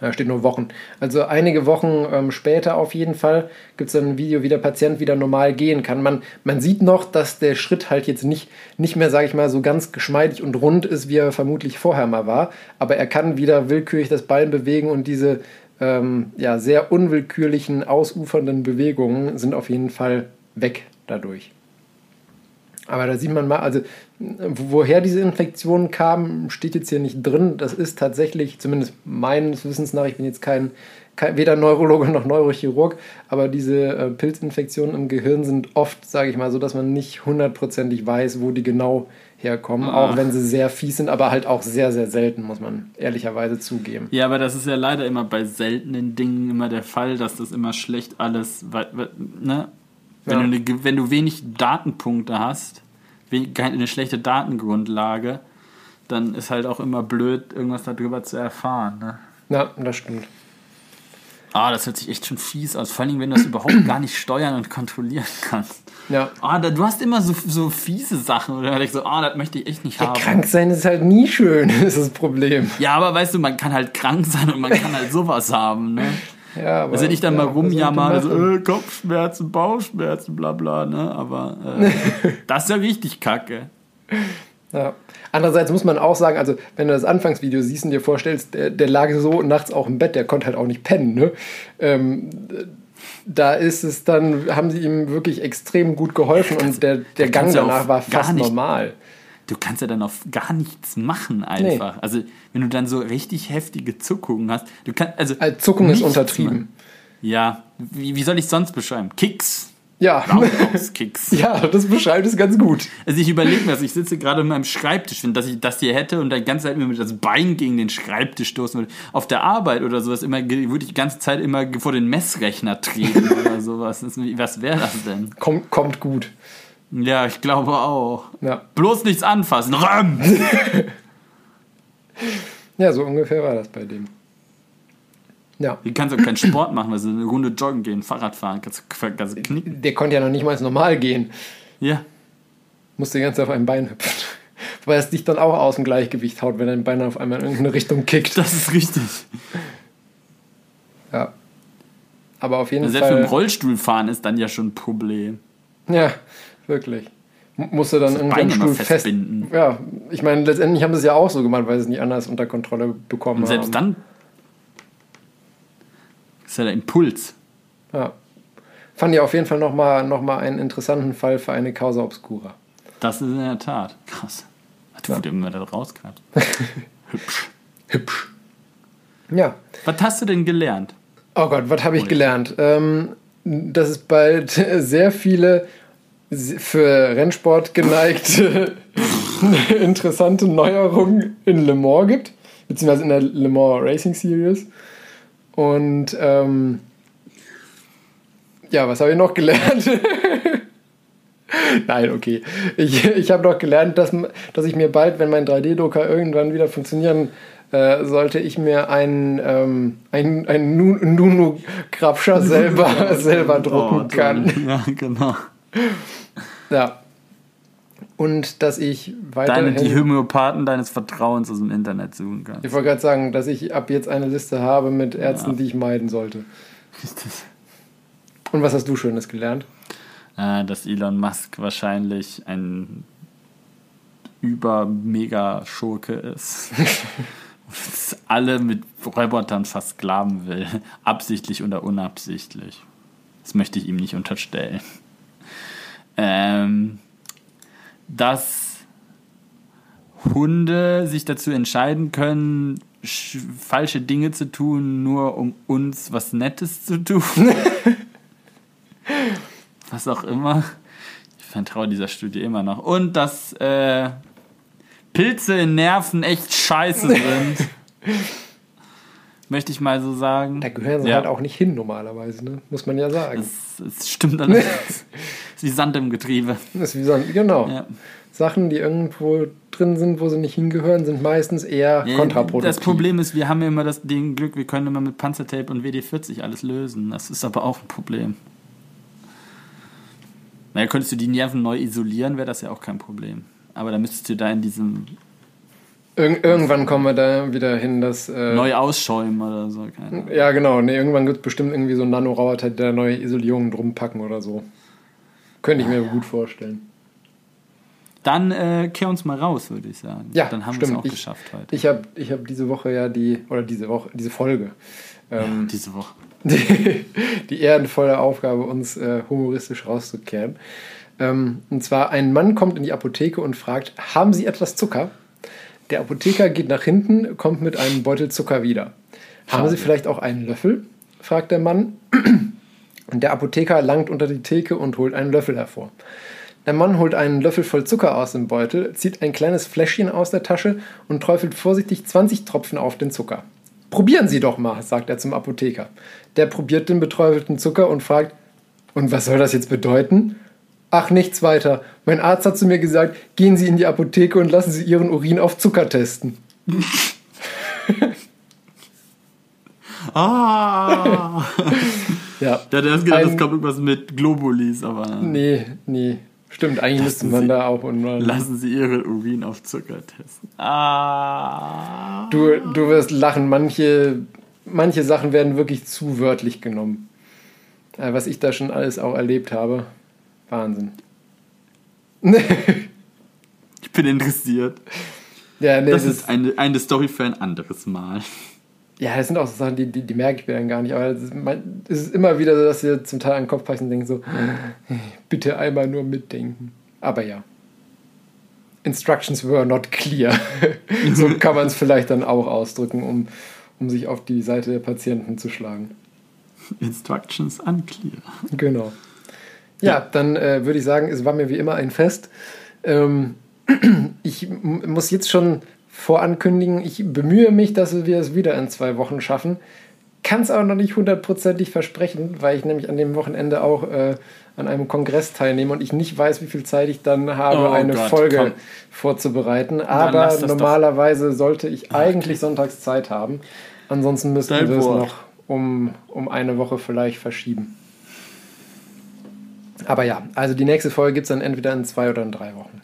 Da steht nur Wochen. Also einige Wochen ähm, später auf jeden Fall gibt es dann ein Video, wie der Patient wieder normal gehen kann. Man, man sieht noch, dass der Schritt halt jetzt nicht, nicht mehr, sage ich mal, so ganz geschmeidig und rund ist, wie er vermutlich vorher mal war. Aber er kann wieder willkürlich das Bein bewegen und diese ähm, ja, sehr unwillkürlichen, ausufernden Bewegungen sind auf jeden Fall weg dadurch. Aber da sieht man mal, also woher diese Infektion kam, steht jetzt hier nicht drin. Das ist tatsächlich, zumindest meines Wissens nach, ich bin jetzt kein, kein weder Neurologe noch Neurochirurg, aber diese äh, Pilzinfektionen im Gehirn sind oft, sage ich mal, so, dass man nicht hundertprozentig weiß, wo die genau herkommen, Ah. auch wenn sie sehr fies sind, aber halt auch sehr, sehr selten, muss man ehrlicherweise zugeben. Ja, aber das ist ja leider immer bei seltenen Dingen immer der Fall, dass das immer schlecht alles, ne? Wenn, Ja. du, eine, wenn du wenig Datenpunkte hast, eine schlechte Datengrundlage, dann ist halt auch immer blöd, irgendwas darüber zu erfahren. Ne? Ja, das stimmt. Ah, das hört sich echt schon fies aus. Vor allem, wenn du das überhaupt gar nicht steuern und kontrollieren kannst. Ja. Ah, da, du hast immer so, so fiese Sachen, oder ich so, ah, das möchte ich echt nicht haben. Krank sein ist halt nie schön, ist das Problem. Ja, aber weißt du, man kann halt krank sein und man kann halt sowas haben, ne? Ja, aber, Also nicht dann mal ja, sollte rumjammern, man so, machen? äh, Kopfschmerzen, Bauchschmerzen, bla bla, ne? Aber äh, das ist ja richtig kacke. Ja. Andererseits muss man auch sagen, also wenn du das Anfangsvideo siehst und dir vorstellst, der, der lag so nachts auch im Bett, der konnte halt auch nicht pennen. Ne? Ähm, da ist es dann, haben sie ihm wirklich extrem gut geholfen und der, der Gang ja danach war fast normal. Du kannst ja dann auf gar nichts machen einfach. Also wenn du dann so richtig heftige Zuckungen hast, du kannst also Also Zuckung ist untertrieben. machen. Ja, wie, wie soll ich sonst beschreiben? Kicks. Ja. Roundhouse-Kicks. ja, das beschreibt es ganz gut. Also ich überlege mir das, ich sitze gerade in meinem Schreibtisch, wenn dass ich das hier hätte und dann die ganze Zeit immer mit das Bein gegen den Schreibtisch stoßen würde. Auf der Arbeit oder sowas immer würde ich die ganze Zeit immer vor den Messrechner treten oder sowas. Das Was wäre das denn? Kommt, kommt gut. Ja, ich glaube auch. Ja. Bloß nichts anfassen. Räum! ja, so ungefähr war das bei dem. Ja. Du kannst auch keinen Sport machen, also eine Runde joggen gehen, Fahrrad fahren, kannst, kannst du knicken. Der konnte ja noch nicht mal normal gehen. Ja. Musste die ganze Zeit auf einem Bein hüpfen. weil es dich dann auch aus dem Gleichgewicht haut, wenn dein Bein auf einmal in irgendeine Richtung kickt. Das ist richtig. Ja. Aber auf jeden Selbst mit dem Fall. Rollstuhl fahren ist dann ja schon ein Problem. Ja, wirklich. M- Musst du dann irgendwie am Stuhl fest. festbinden. Ja, ich meine, letztendlich haben sie es ja auch so gemacht, weil sie es nicht anders unter Kontrolle bekommen Und selbst haben. dann ist ja der Impuls. Ja. Fand ich auf jeden Fall nochmal noch mal einen interessanten Fall für eine Causa Obscura. Das ist in der Tat. Krass. Hat ja. immer da rauskratzt. Hübsch. Hübsch. Ja. Was hast du denn gelernt? Oh Gott, was habe ich gelernt? Ähm, dass es bald sehr viele für Rennsport geneigte interessante Neuerungen in Le Mans gibt, beziehungsweise in der Le Mans Racing Series. Und ähm, ja, was habe ich noch gelernt? Nein, okay. Ich, ich habe noch gelernt, dass, dass ich mir bald, wenn mein 3D-Drucker irgendwann wieder funktionieren äh, sollte, ich mir einen, ähm, einen, einen Nu- Nunu Grabscher selber, selber drucken Oh, kann. Ja, genau. Ja. Und dass ich Deine, weiterhin... die Homöopathen deines Vertrauens aus dem Internet suchen kannst. ich wollte gerade sagen, dass ich ab jetzt eine Liste habe mit Ärzten, die ich meiden sollte. Und was hast du Schönes gelernt? Äh, dass Elon Musk wahrscheinlich ein über-mega-Schurke ist. Alle mit Robotern versklaven will. Absichtlich oder unabsichtlich. Das möchte ich ihm nicht unterstellen. Ähm, dass Hunde sich dazu entscheiden können, sch- falsche Dinge zu tun, nur um uns was Nettes zu tun. was auch immer. Ich vertraue dieser Studie immer noch. Und dass äh, Pilze in Nerven echt scheiße sind. Möchte ich mal so sagen. Da gehören sie Ja. halt auch nicht hin normalerweise, ne? muss man ja sagen. Das, das stimmt allerdings. ist wie Sand im Getriebe. Das ist wie ein, genau. Ja. Sachen, die irgendwo drin sind, wo sie nicht hingehören, sind meistens eher Ja, kontraproduktiv. Das Problem ist, wir haben ja immer das den Glück, wir können immer mit Panzertape und WD-40 alles lösen. Das ist aber auch ein Problem. Naja, könntest du die Nerven neu isolieren, wäre das ja auch kein Problem. Aber da müsstest du da in diesem Ir irgendwann kommen wir da wieder hin, dass. Äh, neu ausschäumen oder so. Ja, genau. Nee, irgendwann gibt es bestimmt irgendwie so einen Nanoroboter, die da neue Isolierungen drum packen oder so. Könnte ich mir gut vorstellen. Dann äh, kehr uns mal raus, würde ich sagen. Ja, Dann haben wir es auch Ich- geschafft heute. Ich habe ich hab diese Woche ja die, oder diese Woche, diese Folge, ähm, Diese Woche. die, die ehrenvolle Aufgabe, uns äh, humoristisch rauszukehren. Ähm, und zwar, ein Mann kommt in die Apotheke und fragt, haben Sie etwas Zucker? Der Apotheker geht nach hinten, kommt mit einem Beutel Zucker wieder. Haben Sie vielleicht auch einen Löffel? fragt der Mann. Und der Apotheker langt unter die Theke und holt einen Löffel hervor. Der Mann holt einen Löffel voll Zucker aus dem Beutel, zieht ein kleines Fläschchen aus der Tasche und träufelt vorsichtig 20 Tropfen auf den Zucker. Probieren Sie doch mal, sagt er zum Apotheker. Der probiert den beträufelten Zucker und fragt, und was soll das jetzt bedeuten? Ach, nichts weiter. Mein Arzt hat zu mir gesagt, gehen Sie in die Apotheke und lassen Sie Ihren Urin auf Zucker testen. Ah! Ja. Der hat erst gedacht, das kommt irgendwas mit Globulis, aber Nee, nee. Stimmt, eigentlich müsste man Sie- da auch. Und lassen Sie Ihren Urin auf Zucker testen. Ah! Du, du wirst lachen, manche, manche Sachen werden wirklich zu wörtlich genommen. Äh, Was ich da schon alles auch erlebt habe. Wahnsinn. Ich bin interessiert. ja, nee, Das das ist eine, eine Story für ein anderes Mal. ja, das sind auch so Sachen, die, die, die merke ich mir dann gar nicht. Aber es ist, ist immer wieder so, dass ihr zum Teil an den Kopf passen und denken so, bitte einmal nur mitdenken. Aber ja. Instructions were not clear. so kann man es vielleicht dann auch ausdrücken, um, um sich auf die Seite der Patienten zu schlagen. Instructions unclear. Genau. Ja, dann äh, würde ich sagen, es war mir wie immer ein Fest. Ähm, ich muss jetzt schon vorankündigen, ich bemühe mich, dass wir es wieder in zwei Wochen schaffen. Kann es aber noch nicht hundertprozentig versprechen, weil ich nämlich an dem Wochenende auch äh, an einem Kongress teilnehme und ich nicht weiß, wie viel Zeit ich dann habe, Oh eine Gott, Folge komm. vorzubereiten. Aber das doch. normalerweise sollte ich eigentlich sonntags Zeit haben. Ansonsten müssten wir es noch um, um eine Woche vielleicht verschieben. Aber ja, also die nächste Folge gibt es dann entweder in zwei oder in drei Wochen.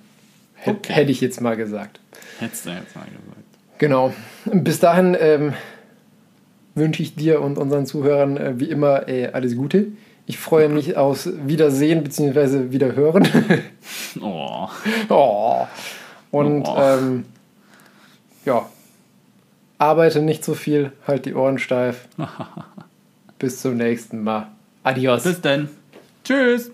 Hätt- Okay. Hätte ich jetzt mal gesagt. Hättest du jetzt mal gesagt. Genau. Bis dahin ähm, wünsche ich dir und unseren Zuhörern äh, wie immer äh, alles Gute. Ich freue mich aus Wiedersehen bzw. Wiederhören. Oh. oh. Und Oh. Ähm, ja, arbeite nicht so viel, halt die Ohren steif. Bis zum nächsten Mal. Adios. Bis dann. Tschüss.